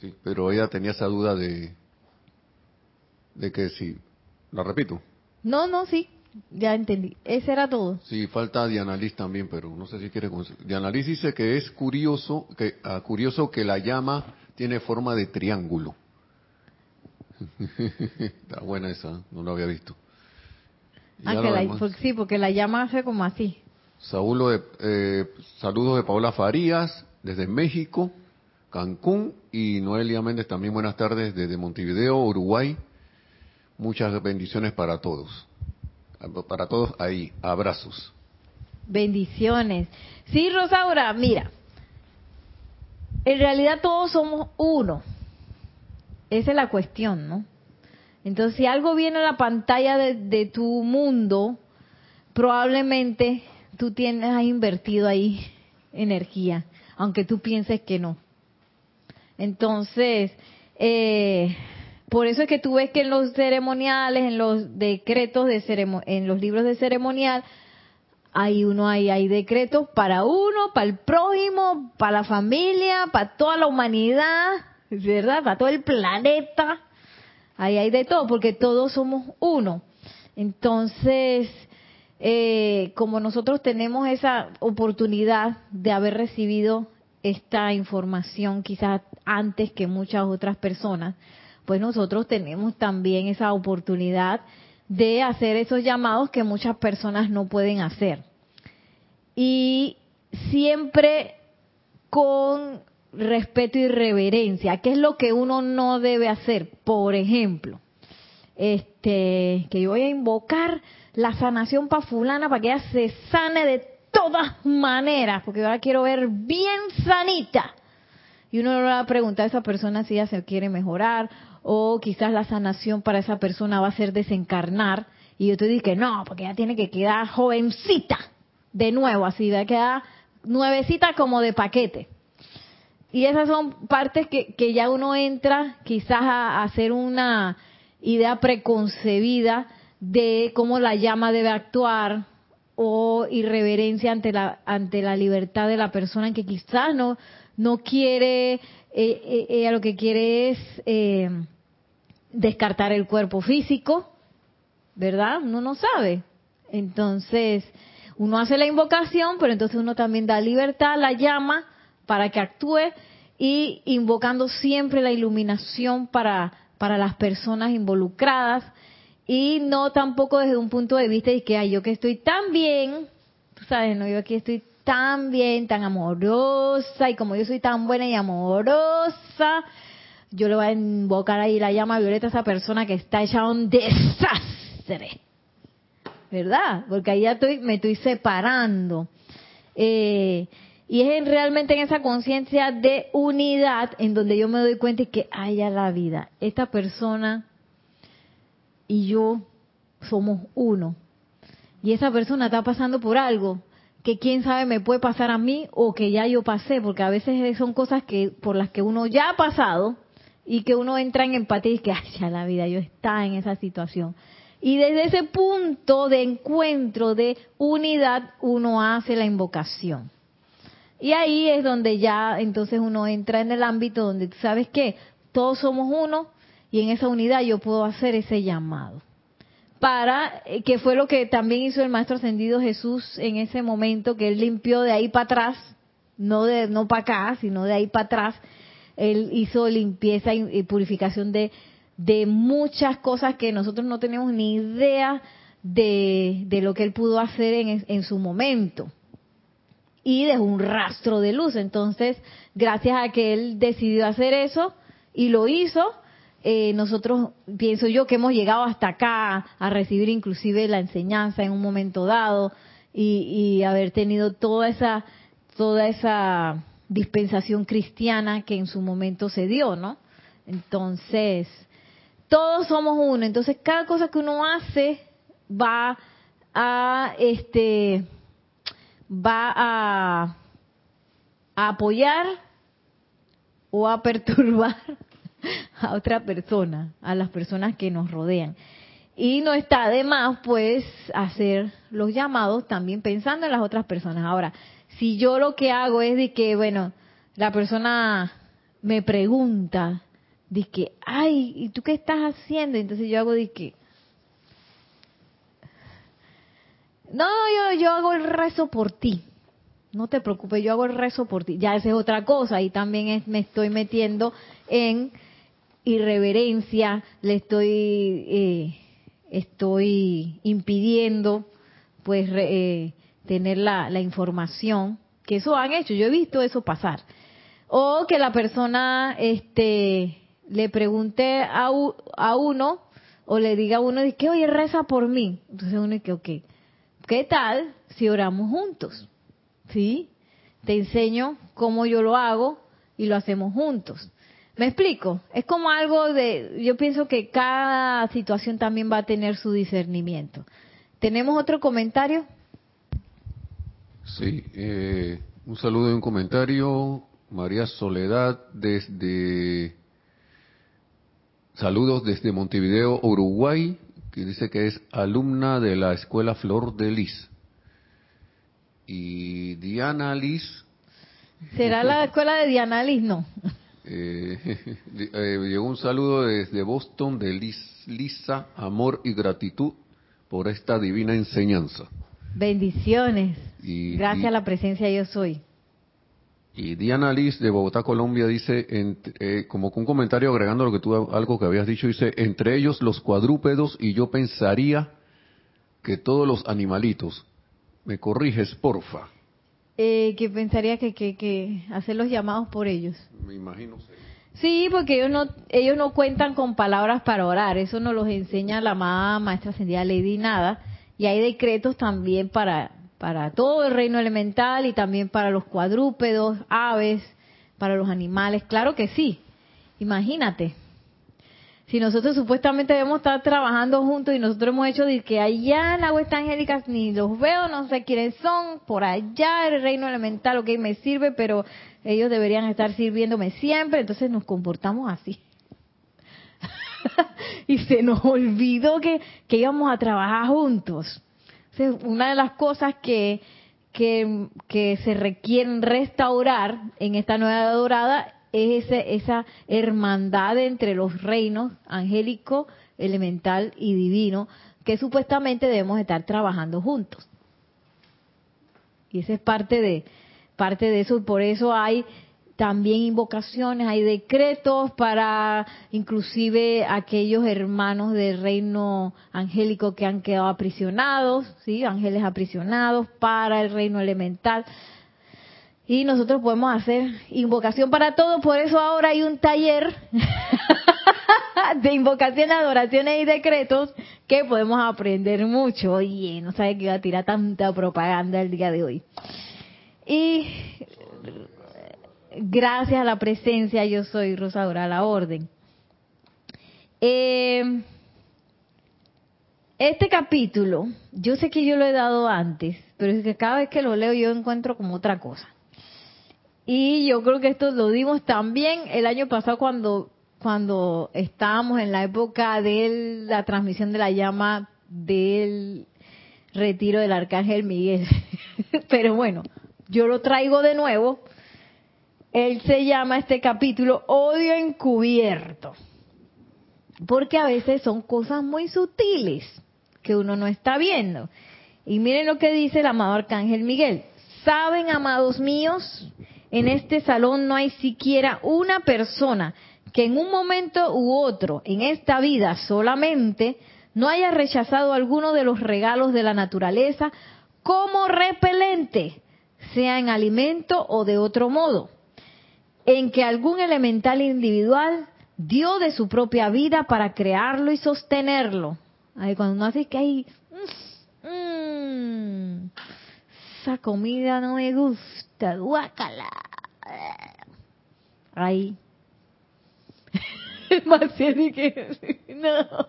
Sí, pero ella tenía esa duda de, de que si, la repito. No, no, sí, ya entendí. Ese era todo. Sí, falta Diana Liz también, pero no sé si quiere. Diana Liz dice que es curioso que, ah, curioso que la llama tiene forma de triángulo. Está buena esa, no lo había visto. Ah, sí, porque la llama hace como así. Saúl, eh, saludos de Paola Farías desde México, Cancún y Noelia Méndez también buenas tardes desde Montevideo, Uruguay. Muchas bendiciones para todos. Para todos ahí, abrazos. Bendiciones. Sí, Rosaura, mira, en realidad todos somos uno. Esa es la cuestión, ¿no? Entonces, si algo viene a la pantalla de, tu mundo, probablemente tú tienes has invertido ahí energía, aunque tú pienses que no. Entonces, eh, por eso es que tú ves que en los ceremoniales, en los decretos de en los libros de ceremonial, hay uno hay, hay decretos para uno, para el prójimo, para la familia, para toda la humanidad, ¿verdad? Para todo el planeta. Ahí hay de todo, porque todos somos uno. Entonces, eh, como nosotros tenemos esa oportunidad de haber recibido esta información quizás antes que muchas otras personas, pues nosotros tenemos también esa oportunidad de hacer esos llamados que muchas personas no pueden hacer. Y siempre con respeto y reverencia, ¿qué es lo que uno no debe hacer? Por ejemplo, este, que yo voy a invocar la sanación para fulana para que ella se sane de todas maneras, porque ahora quiero ver bien sanita. Y uno le va a preguntar a esa persona si ella se quiere mejorar, o quizás la sanación para esa persona va a ser desencarnar. Y yo te digo que no, porque ella tiene que quedar jovencita, de nuevo, así, va a quedar nuevecita como de paquete. Y esas son partes que, que ya uno entra quizás a, hacer una idea preconcebida de cómo la llama debe actuar o irreverencia ante la ante la libertad de la persona que quizás no no quiere eh, eh, ella lo que quiere es eh, descartar el cuerpo físico verdad uno no sabe. Entonces uno hace la invocación pero entonces uno también da libertad a la llama para que actúe y invocando siempre la iluminación para, para las personas involucradas y no tampoco desde un punto de vista de que ay, yo que estoy tan bien, tú sabes, no, yo aquí estoy tan bien, tan amorosa y como yo soy tan buena y amorosa, yo le voy a invocar ahí la llama violeta a esa persona que está hecha un desastre. ¿Verdad? Porque ahí ya estoy, me estoy separando. Eh, y es realmente en esa conciencia de unidad en donde yo me doy cuenta que haya la vida. Esta persona y yo somos uno. Y esa persona está pasando por algo que quién sabe me puede pasar a mí o que ya yo pasé, porque a veces son cosas que por las que uno ya ha pasado y que uno entra en empatía y que, ay, ya la vida, yo está en esa situación. Y desde ese punto de encuentro, de unidad, uno hace la invocación. Y ahí es donde ya entonces uno entra en el ámbito donde sabes que todos somos uno y en esa unidad yo puedo hacer ese llamado. Para, eh, que fue lo que también hizo el Maestro Ascendido Jesús en ese momento, que él limpió de ahí para atrás, no de no para acá, sino de ahí para atrás, él hizo limpieza y, purificación de, de muchas cosas que nosotros no tenemos ni idea de, lo que él pudo hacer en, en su momento y dejó un rastro de luz. Entonces, gracias a que él decidió hacer eso, y lo hizo, eh, nosotros pienso yo que hemos llegado hasta acá a recibir inclusive la enseñanza en un momento dado y, y haber tenido toda esa toda esa dispensación cristiana que en su momento se dio, ¿no? Entonces, todos somos uno, entonces cada cosa que uno hace va a este va a, apoyar o a perturbar a otra persona, a las personas que nos rodean. Y no está de más, pues, hacer los llamados también pensando en las otras personas. Ahora, si yo lo que hago es de que, bueno, la persona me pregunta, de que, ay, ¿y tú qué estás haciendo? Entonces yo hago de que, no, yo, yo hago el rezo por ti. No te preocupes, yo hago el rezo por ti. Ya esa es otra cosa. Y también es, me estoy metiendo en irreverencia, le estoy, eh, estoy impidiendo, pues, eh, tener la, la información, que eso han hecho, yo he visto eso pasar. O que la persona este, le pregunte a, a uno o le diga a uno, que, oye, reza por mí. Entonces uno dice, ok, ¿qué tal si oramos juntos? ¿Sí? Te enseño cómo yo lo hago y lo hacemos juntos. ¿Me explico? Es como algo de, yo pienso que cada situación también va a tener su discernimiento. ¿Tenemos otro comentario? Sí, eh, un saludo y un comentario. María Soledad desde... Saludos desde Montevideo, Uruguay, que dice que es alumna de la Escuela Flor de Lis. Y Diana Liz. ¿Será la escuela de Diana Liz? No. Eh, eh, llegó un saludo desde Boston de Lisa, amor y gratitud por esta divina enseñanza. Bendiciones. Gracias a la presencia yo soy. Y Diana Liz de Bogotá, Colombia, dice, eh, como con un comentario agregando lo que tú, algo que habías dicho, dice, entre ellos los cuadrúpedos y yo pensaría que todos los animalitos. ¿Me corriges, porfa? Eh, que pensaría que, que, que hacer los llamados por ellos. Me imagino. Sí, porque ellos no, ellos no cuentan con palabras para orar. Eso nos los enseña la amada maestra ascendida Lady Nada. Y hay decretos también para, para todo el reino elemental y también para los cuadrúpedos, aves, para los animales. Claro que sí. Imagínate. Si nosotros supuestamente debemos estar trabajando juntos y nosotros hemos hecho de que allá en la West Angélica ni los veo, no sé quiénes son, por allá el reino elemental, ok, me sirve, pero ellos deberían estar sirviéndome siempre, entonces nos comportamos así. y se nos olvidó que, que íbamos a trabajar juntos. una de las cosas que, que, que se requieren restaurar en esta nueva dorada es esa hermandad entre los reinos angélico, elemental y divino, que supuestamente debemos estar trabajando juntos. Y esa es parte de, parte de eso, y por eso hay también invocaciones, hay decretos para inclusive aquellos hermanos del reino angélico que han quedado aprisionados, ¿sí? ángeles aprisionados para el reino elemental. Y nosotros podemos hacer invocación para todo, por eso ahora hay un taller de invocaciones, adoraciones y decretos que podemos aprender mucho. Oye, no sabe que iba a tirar tanta propaganda el día de hoy. Y gracias a la presencia, yo soy Rosadora la Orden. Eh, este capítulo, yo sé que yo lo he dado antes, pero es que cada vez que lo leo yo encuentro como otra cosa. Y yo creo que esto lo dimos también el año pasado cuando, cuando estábamos en la época de la transmisión de la llama del retiro del Arcángel Miguel. Pero bueno, yo lo traigo de nuevo. Él se llama este capítulo Odio encubierto. Porque a veces son cosas muy sutiles que uno no está viendo. Y miren lo que dice el amado Arcángel Miguel. ¿Saben, amados míos? en este salón no hay siquiera una persona que en un momento u otro en esta vida solamente no haya rechazado alguno de los regalos de la naturaleza como repelente, sea en alimento o de otro modo, en que algún elemental individual dio de su propia vida para crearlo y sostenerlo. Ahí cuando uno hace que hay, mmm, esa comida no me gusta, guácala. Ahí. Maciel que no.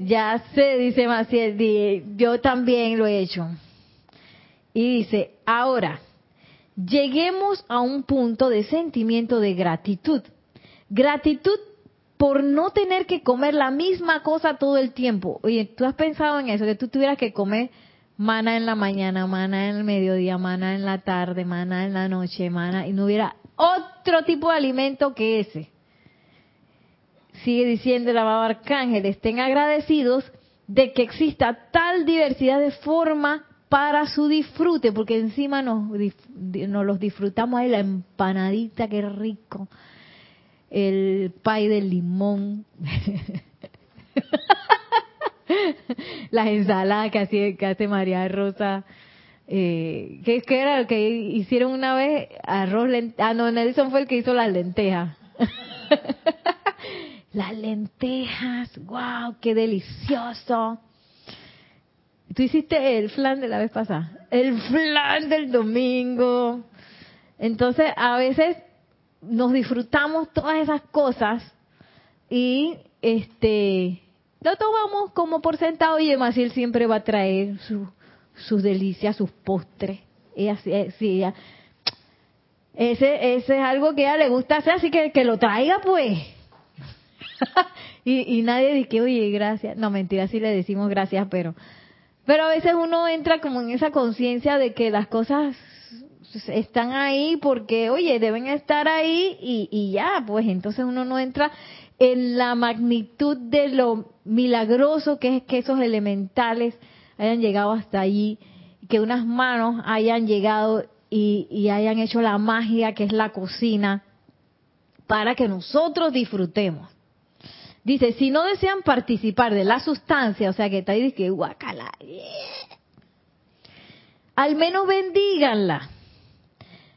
Ya sé, dice Maciel, yo también lo he hecho. Y dice, ahora, lleguemos a un punto de sentimiento de gratitud. Gratitud por no tener que comer la misma cosa todo el tiempo. Oye, ¿tú has pensado en eso? Que tú tuvieras que comer mana en la mañana, mana en el mediodía, mana en la tarde, mana en la noche, mana, y no hubiera otro tipo de alimento que ese. Sigue diciendo el amado arcángel, estén agradecidos de que exista tal diversidad de forma para su disfrute, porque encima nos, nos los disfrutamos ahí, la empanadita, qué rico, el pay de limón, las ensaladas que hace, que hace María Rosa, eh, ¿qué, era lo que hicieron una vez? Arroz, ah no, Nelson fue el que hizo las lentejas. las lentejas, wow, qué delicioso. Tú hiciste el flan de la vez pasada, el flan del domingo. Entonces, a veces nos disfrutamos todas esas cosas y este lo tomamos como por sentado y Emaciel siempre va a traer sus delicias, sus postres. Ella, sí, ella, ese, ese es algo que a ella le gusta hacer, así que que lo traiga pues. y, y nadie dice, oye, gracias. No, mentira, sí le decimos gracias, pero pero a veces uno entra como en esa conciencia de que las cosas están ahí porque, oye, deben estar ahí y, ya, pues entonces uno no entra en la magnitud de lo milagroso que es que esos elementales hayan llegado hasta allí, que unas manos hayan llegado y, y hayan hecho la magia que es la cocina para que nosotros disfrutemos. Dice, si no desean participar de la sustancia, o sea que está ahí, que guacala, al menos bendíganla.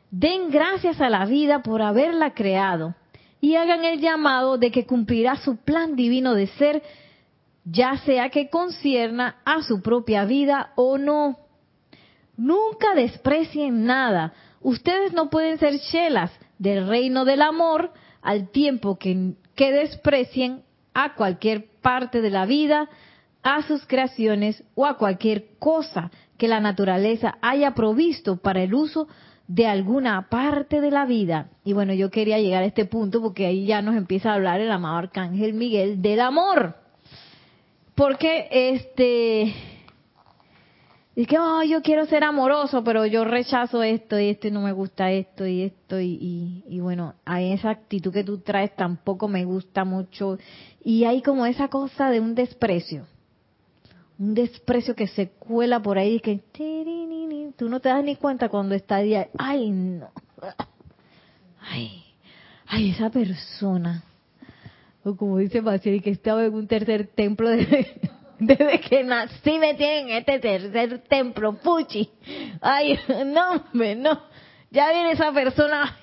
Den gracias a la vida por haberla creado y hagan el llamado de que cumplirá su plan divino de ser, ya sea que concierna a su propia vida o no. Nunca desprecien nada. Ustedes no pueden ser chelas del reino del amor al tiempo que, que desprecien a cualquier parte de la vida, a sus creaciones o a cualquier cosa que la naturaleza haya provisto para el uso de alguna parte de la vida. Y bueno, yo quería llegar a este punto porque ahí ya nos empieza a hablar el amado Arcángel Miguel del amor. Porque este y que, oh, yo quiero ser amoroso, pero yo rechazo esto y esto y no me gusta esto y esto y, y, bueno, hay esa actitud que tú traes tampoco me gusta mucho y hay como esa cosa de un desprecio, un desprecio que se cuela por ahí y que tú no te das ni cuenta cuando está ahí, ay no, ay, ay esa persona, o como dice Maciel, que estaba en un tercer templo de desde que nací me tienen en este tercer templo, puchi. Ay, no, no. Ya viene esa persona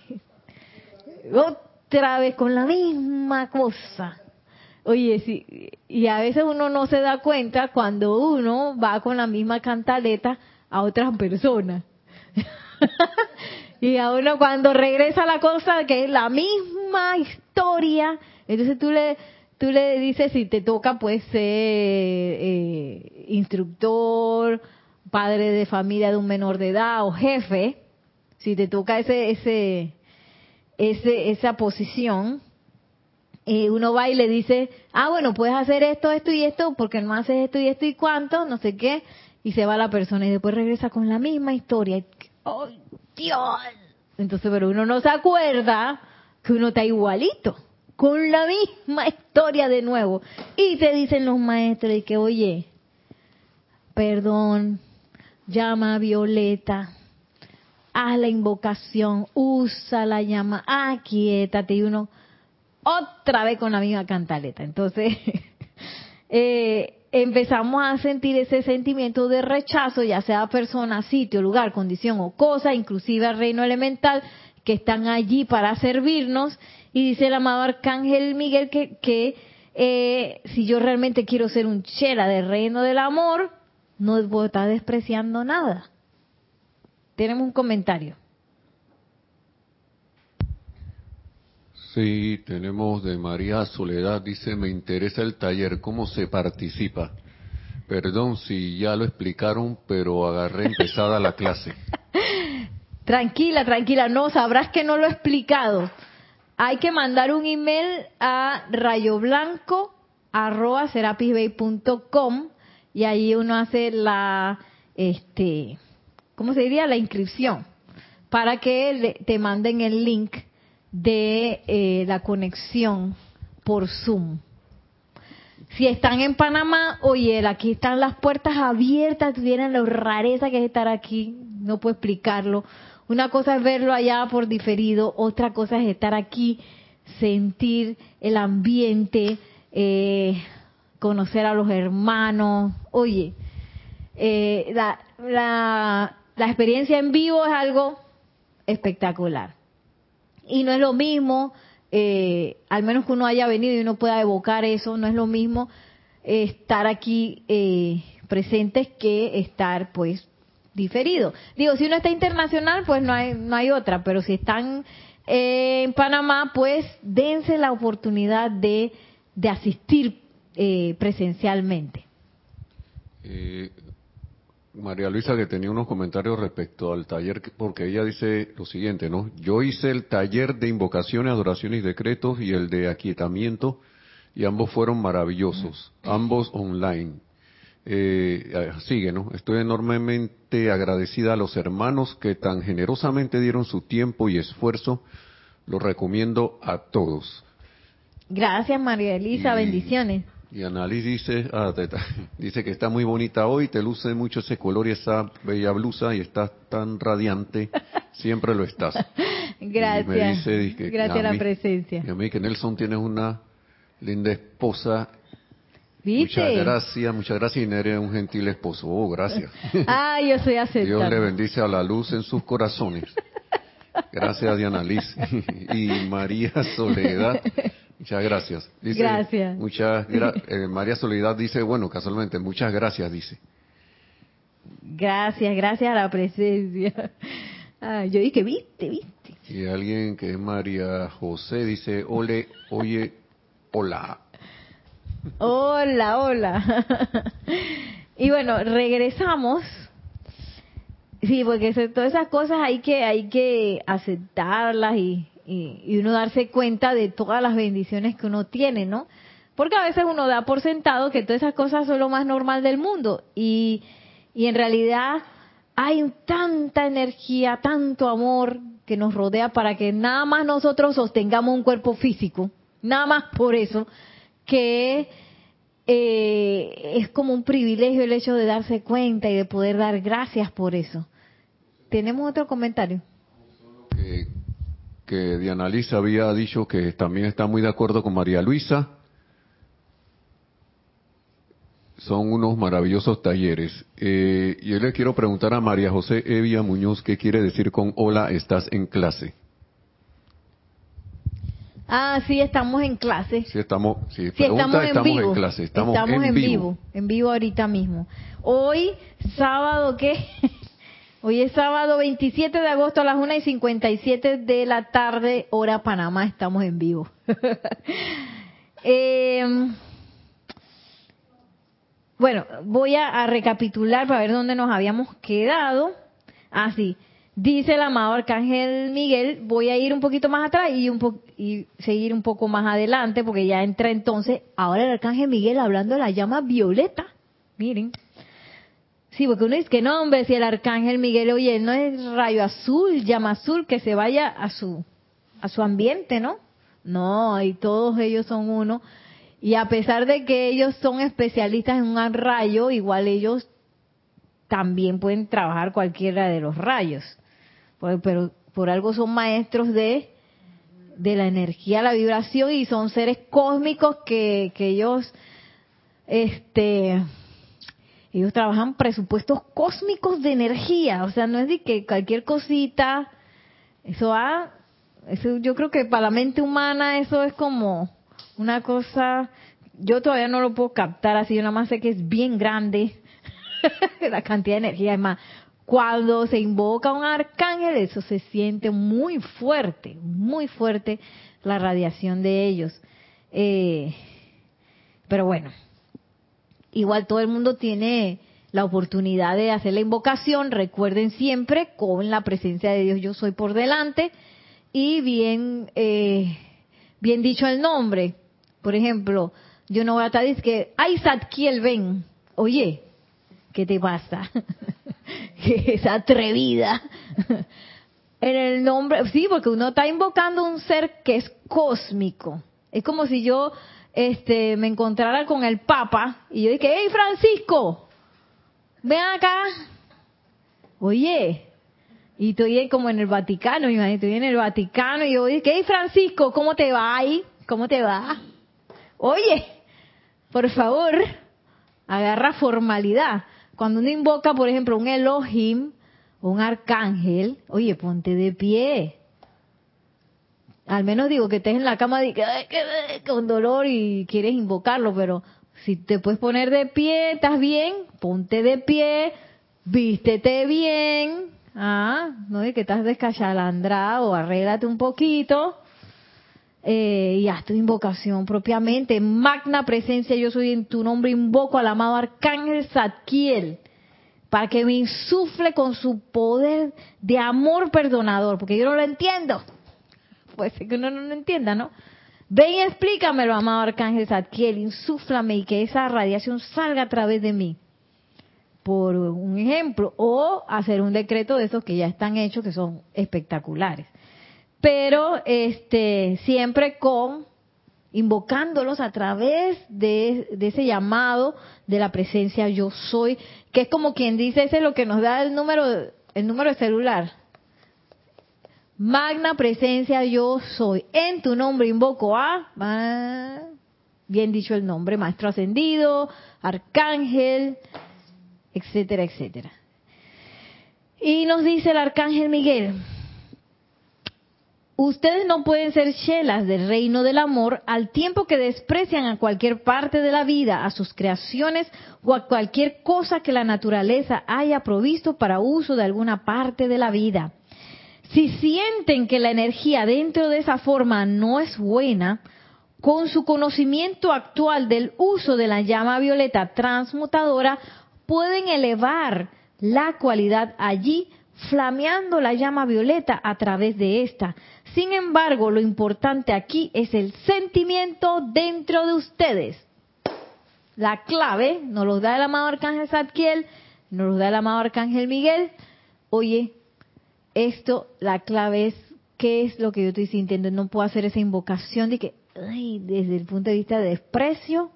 otra vez con la misma cosa. Oye, sí, y a veces uno no se da cuenta cuando uno va con la misma cantaleta a otras personas. y a uno cuando regresa la cosa que es la misma historia, entonces tú le tú le dices si te toca pues ser eh, instructor, padre de familia de un menor de edad o jefe, si te toca ese ese ese esa posición, eh, uno va y le dice, ah bueno puedes hacer esto, esto y esto, porque no haces esto y esto y cuánto, no sé qué, y se va la persona y después regresa con la misma historia. ¡Oh, Dios! Entonces, pero uno no se acuerda que uno está igualito con la misma historia de nuevo. Y te dicen los maestros que, oye, perdón, llama a Violeta, haz la invocación, usa la llama, aquietate y uno otra vez con la misma cantaleta. Entonces, eh, empezamos a sentir ese sentimiento de rechazo, ya sea persona, sitio, lugar, condición o cosa, inclusive al reino elemental, que están allí para servirnos Y dice el amado Arcángel Miguel que, que eh, si yo realmente quiero ser un chela del reino del amor, no debo estar despreciando nada. Tenemos un comentario. Sí, tenemos de María Soledad, dice, me interesa el taller, ¿cómo se participa? Perdón si ya lo explicaron, pero agarré empezada la clase. Tranquila, tranquila, no, sabrás que no lo he explicado. Hay que mandar un email a rayoblanco.com y ahí uno hace la, este, ¿cómo se diría? La inscripción para que te manden el link de eh, la conexión por Zoom. Si están en Panamá, oye, aquí están las puertas abiertas, tuvieran la rareza que es estar aquí, no puedo explicarlo. Una cosa es verlo allá por diferido, otra cosa es estar aquí, sentir el ambiente, eh, conocer a los hermanos. Oye, eh, la, la, la experiencia en vivo es algo espectacular. Y no es lo mismo, eh, al menos que uno haya venido y uno pueda evocar eso, no es lo mismo eh, estar aquí eh, presentes que estar pues diferido. Digo, si uno está internacional, pues no hay, no hay otra, pero si están en Panamá, pues dense la oportunidad de, de asistir presencialmente. María Luisa que tenía unos comentarios respecto al taller, porque ella dice lo siguiente, ¿no? Yo hice el taller de invocaciones, adoraciones y decretos y el de aquietamiento y ambos fueron maravillosos, ambos online. Eh, sigue, ¿no? Estoy enormemente agradecida a los hermanos que tan generosamente dieron su tiempo y esfuerzo. Lo recomiendo a todos. Gracias, María Elisa. Bendiciones. Y Annalise dice, ah, dice que está muy bonita hoy, te luce mucho ese color y esa bella blusa y estás tan radiante, siempre lo estás. Gracias. Gracias a la presencia. Y a mí que Nelson tienes una linda esposa. Muchas gracias, muchas gracias y eres un gentil esposo. Oh, gracias. Ah, yo soy aceptado. Dios le bendice a la luz en sus corazones. Gracias, Diana Liz. y María Soledad Muchas gracias. gracias. Muchas eh, María Soledad dice, bueno, casualmente, muchas gracias, dice. Gracias, gracias a la presencia. Ah, yo dije, viste, viste. Y alguien que es María José dice, ole, oye, hola. Hola, hola. y bueno, regresamos. Sí, porque todas esas cosas hay que hay que aceptarlas y, y, uno darse cuenta de todas las bendiciones que uno tiene, ¿no? Porque a veces uno da por sentado que todas esas cosas son lo más normal del mundo y, y en realidad hay tanta energía, tanto amor que nos rodea para que nada más nosotros sostengamos un cuerpo físico, nada más por eso, que eh, es como un privilegio el hecho de darse cuenta y de poder dar gracias por eso. ¿Tenemos otro comentario? que Diana Lisa había dicho que también está muy de acuerdo con María Luisa. Son unos maravillosos talleres. Eh, yo le quiero preguntar a María José Evia Muñoz qué quiere decir con hola, estás en clase. Ah, sí, estamos en clase. Sí, estamos, sí, estamos, en, vivo. clase. Estamos, en, vivo. En vivo ahorita mismo. Hoy, sábado, ¿qué? Hoy es sábado 27 de agosto a las 1 y 57 de la tarde, hora Panamá, estamos en vivo. Em, bueno, voy a, recapitular para ver dónde nos habíamos quedado. Ah, dice el amado Arcángel Miguel, voy a ir un poquito más atrás y, un y seguir un poco más adelante, porque ya entra entonces, ahora el Arcángel Miguel hablando de la llama violeta. Miren, Sí, porque uno dice que no, hombre, si el arcángel Miguel, oye, no es rayo azul, llama azul, que se vaya a su, a su ambiente, ¿no? No, y todos ellos son uno. Y a pesar de que ellos son especialistas en un rayo, igual ellos también pueden trabajar cualquiera de los rayos. Pero por algo son maestros de, de la energía, la vibración y son seres cósmicos que, ellos, este, ellos trabajan presupuestos cósmicos de energía, o sea, no es de que cualquier cosita, eso va Eso, yo creo que para la mente humana eso es como una cosa, yo todavía no lo puedo captar así, yo nada más sé que es bien grande la cantidad de energía. Es más, cuando se invoca un arcángel, eso se siente muy fuerte, muy fuerte la radiación de ellos. Eh, pero bueno, igual todo el mundo tiene la oportunidad de hacer la invocación. Recuerden siempre con la presencia de Dios yo soy por delante y bien, eh, bien dicho el nombre. Por ejemplo, yo no voy a estar diciendo que, ay, Satkiel, ven. Oye, ¿qué te pasa? es atrevida. en el nombre, sí, porque uno está invocando un ser que es cósmico. Es como si yo este, me encontrara con el Papa y yo dije, hey Francisco, ven acá. Oye, y estoy como en el Vaticano, estoy en el Vaticano y yo dije, hey Francisco, ¿cómo te va ahí? ¿Cómo te va? Oye, por favor, agarra formalidad. Cuando uno invoca, por ejemplo, un Elohim un arcángel, oye, ponte de pie. Al menos digo que estés en la cama con dolor y quieres invocarlo, pero si te puedes poner de pie, estás bien, ponte de pie, vístete bien, ah, no de que estás descachalandrado, arréglate un poquito eh, y haz tu invocación propiamente. Magna presencia, yo soy en tu nombre, invoco al amado arcángel Zadkiel para que me insufle con su poder de amor perdonador, porque yo no lo entiendo. Puede ser que uno no lo entienda, ¿no? Ven y explícamelo, amado arcángel Zadkiel, insúflame y que esa radiación salga a través de mí. Por un ejemplo, o hacer un decreto de esos que ya están hechos, que son espectaculares pero este siempre con invocándolos a través de, ese llamado de la presencia yo soy, que es como quien dice, ese es lo que nos da el número, el número de celular. Magna presencia yo soy. En tu nombre invoco a, bien dicho el nombre, maestro ascendido, arcángel, etcétera, etcétera. Y nos dice el arcángel Miguel, Ustedes no pueden ser shelas del reino del amor al tiempo que desprecian a cualquier parte de la vida, a sus creaciones o a cualquier cosa que la naturaleza haya provisto para uso de alguna parte de la vida. Si sienten que la energía dentro de esa forma no es buena, con su conocimiento actual del uso de la llama violeta transmutadora, pueden elevar la cualidad allí flameando la llama violeta a través de esta. Sin embargo, lo importante aquí es el sentimiento dentro de ustedes. La clave nos lo da el amado Arcángel Zadkiel, nos lo da el amado Arcángel Miguel. Oye, esto, la clave es qué es lo que yo estoy sintiendo. No puedo hacer esa invocación de que, ay, desde el punto de vista de desprecio,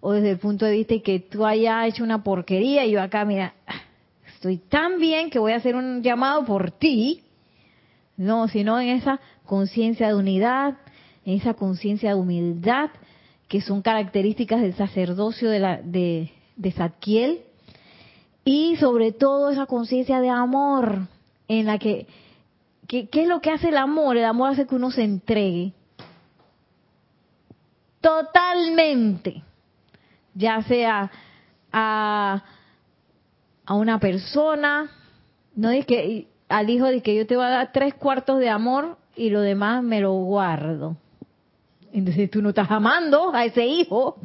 o desde el punto de vista de que tú hayas hecho una porquería y yo acá, mira, estoy tan bien que voy a hacer un llamado por ti, no, sino en esa conciencia de unidad, en esa conciencia de humildad, que son características del sacerdocio de, la, de, de y sobre todo esa conciencia de amor, en la que, ¿qué es lo que hace el amor? El amor hace que uno se entregue. Totalmente, ya sea a a una persona, no es que al hijo de que yo te voy a dar tres cuartos de amor y lo demás me lo guardo. Entonces tú no estás amando a ese hijo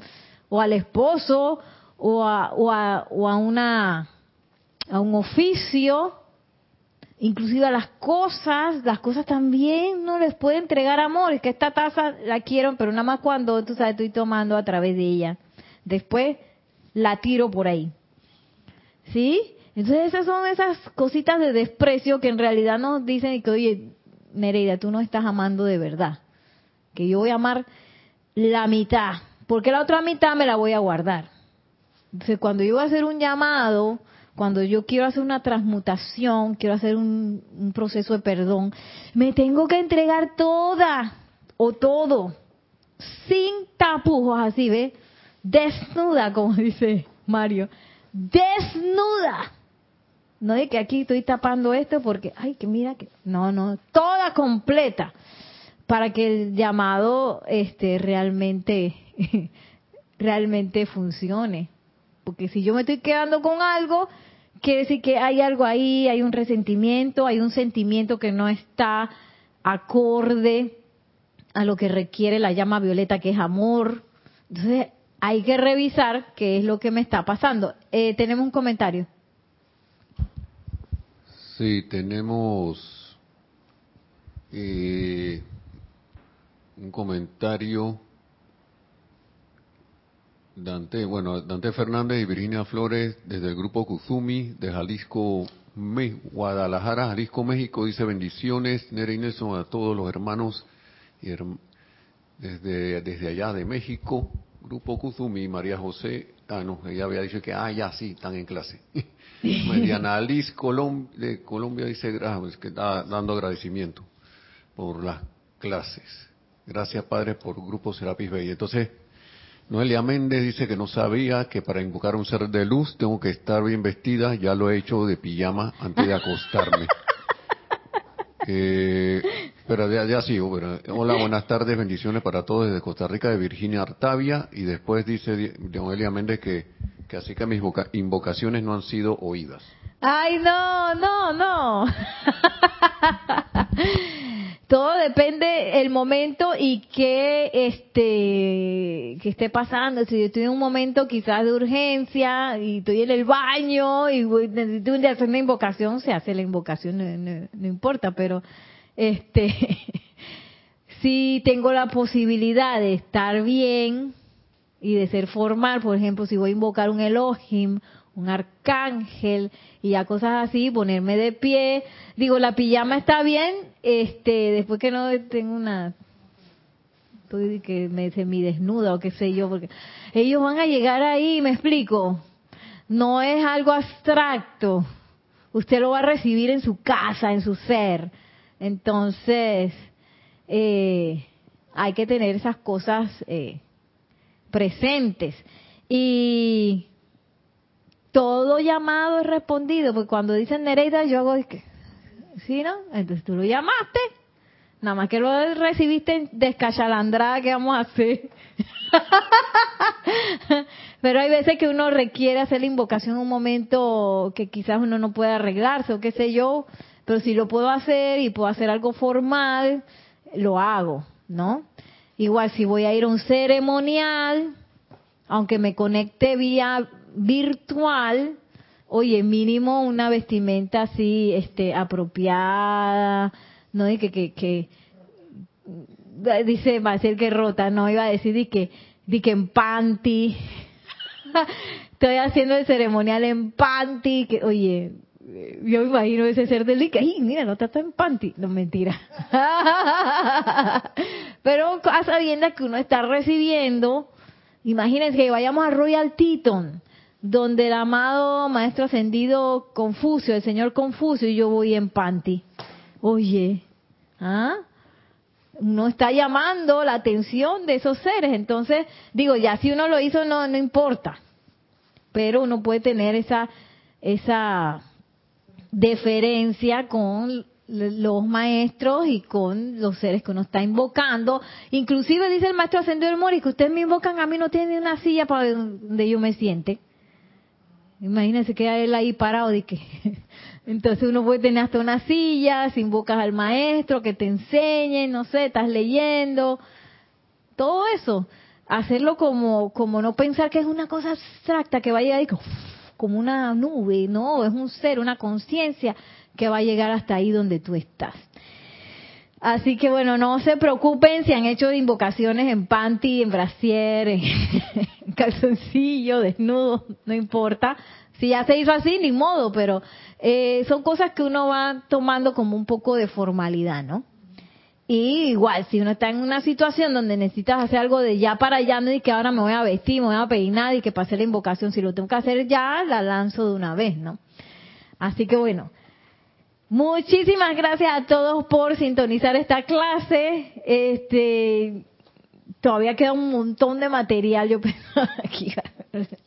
o al esposo o a, o a, o a una a un oficio, inclusive a las cosas, las cosas también no les puede entregar amor. Es que esta taza la quiero, pero nada más cuando tú sabes estoy tomando a través de ella. Después la tiro por ahí. ¿Sí? Entonces esas son esas cositas de desprecio que en realidad nos dicen que, oye, Nereida, tú no estás amando de verdad. Que yo voy a amar la mitad, porque la otra mitad me la voy a guardar. Entonces cuando yo voy a hacer un llamado, cuando yo quiero hacer una transmutación, quiero hacer un, un proceso de perdón, me tengo que entregar toda o todo, sin tapujos, así, ¿ve? Desnuda, como dice Mario desnuda, No de que aquí estoy tapando esto porque, ay, que mira que, no, no, toda completa para que el llamado este realmente realmente funcione. Porque si yo me estoy quedando con algo, quiere decir que hay algo ahí, hay un resentimiento, hay un sentimiento que no está acorde a lo que requiere la llama violeta, que es amor. Entonces, hay que revisar qué es lo que me está pasando. Eh, tenemos un comentario. Sí, tenemos eh, un comentario. Dante, bueno, Dante Fernández y Virginia Flores desde el grupo Kuzumi de Jalisco, Guadalajara, Jalisco, México, dice bendiciones, Nere y a todos los hermanos y desde, desde allá de México, grupo Kuzumi, María José, ah no, ella había dicho que, ah, ya sí, están en clase. Mariana Alice de Colombia dice, gracias, que está dando agradecimiento por las clases. Gracias, Padre, por Grupo Serapis Bay. Entonces, Noelia Méndez dice que no sabía que para invocar un ser de luz tengo que estar bien vestida. Ya lo he hecho de pijama antes de acostarme. eh, pero ya, ya sigo. hola, buenas tardes, bendiciones para todos desde Costa Rica, de Virginia Artavia. Y después dice Noelia Méndez que, que así que mis invocaciones no han sido oídas. Ay, no, no, no. todo depende el momento y qué este que esté pasando. Si yo estoy en un momento quizás de urgencia y estoy en el baño y necesito hacer una invocación, se hace la invocación, no, importa, pero este si tengo la posibilidad de estar bien y de ser formal, por ejemplo, si voy a invocar un Elohim un arcángel y a cosas así, ponerme de pie. Digo, la pijama está bien, este, después que no tengo una que me desnuda o qué sé yo, porque ellos van a llegar ahí, me explico. No es algo abstracto. Usted lo va a recibir en su casa, en su ser. Entonces, eh, hay que tener esas cosas eh, presentes. Y todo llamado es respondido, porque cuando dicen Nereida, yo hago, ¿sí, no? Entonces tú lo llamaste, nada más que lo recibiste descachalandrada, ¿qué vamos a hacer? Pero hay veces que uno requiere hacer la invocación en un momento que quizás uno no puede arreglarse o qué sé yo, pero si lo puedo hacer y puedo hacer algo formal, lo hago, ¿no? Igual si voy a ir a un ceremonial, aunque me conecte vía virtual, oye, mínimo una vestimenta así, este, apropiada, no de que, que, que dice, va a ser que rota, no iba a decir de que, de que en panty, estoy haciendo el ceremonial en panty, que, oye, yo me imagino ese ser del que, mira, no está en panty, no mentira. Pero a sabiendas que uno está recibiendo, imagínense que vayamos a Royal Teton, donde el amado maestro ascendido Confucio, el señor Confucio, y yo voy en panty. Oye, ¿ah? No está llamando la atención de esos seres. Entonces, digo, ya si uno lo hizo, no, no importa. Pero uno puede tener esa, esa deferencia con los maestros y con los seres que uno está invocando. Inclusive dice el maestro ascendido del Mori que ustedes me invocan, a mí no tienen una silla para donde yo me siente. Imagínense que él ahí parado de que entonces uno puede tener hasta una silla, si invocas al maestro que te enseñe, no sé, estás leyendo, todo eso, hacerlo como como no pensar que es una cosa abstracta que va a llegar ahí como una nube, no, es un ser, una conciencia que va a llegar hasta ahí donde tú estás. Así que bueno, no se preocupen si han hecho invocaciones en panty, en brasier, en, calzoncillo, desnudo, no importa. Si ya se hizo así, ni modo, pero eh, son cosas que uno va tomando como un poco de formalidad, ¿no? Y igual, si uno está en una situación donde necesitas hacer algo de ya para allá, no y que ahora me voy a vestir, me voy a peinar y que pase la invocación, si lo tengo que hacer ya, la lanzo de una vez, ¿no? Así que bueno, muchísimas gracias a todos por sintonizar esta clase. Este, todavía queda un montón de material, yo pensaba aquí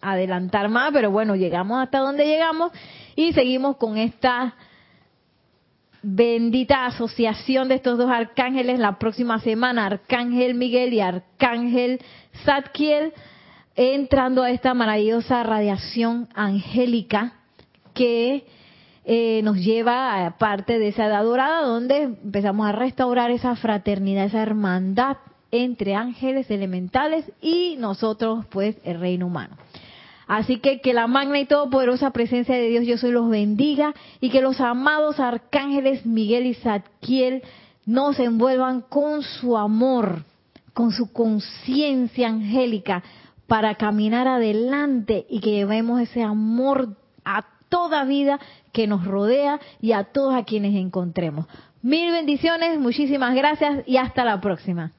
adelantar más, pero bueno, llegamos hasta donde llegamos Y seguimos con esta bendita asociación de estos dos arcángeles la próxima semana, Arcángel Miguel y Arcángel Zadkiel, entrando a esta maravillosa radiación angélica que eh, nos lleva a parte de esa edad dorada donde empezamos a restaurar esa fraternidad, esa hermandad entre ángeles elementales y nosotros, pues, el reino humano. Así que que la magna y todopoderosa presencia de Dios yo soy los bendiga y que los amados arcángeles Miguel y Zadkiel nos envuelvan con su amor, con su conciencia angélica para caminar adelante y que llevemos ese amor a toda vida que nos rodea y a todos a quienes encontremos. Mil bendiciones, muchísimas gracias y hasta la próxima.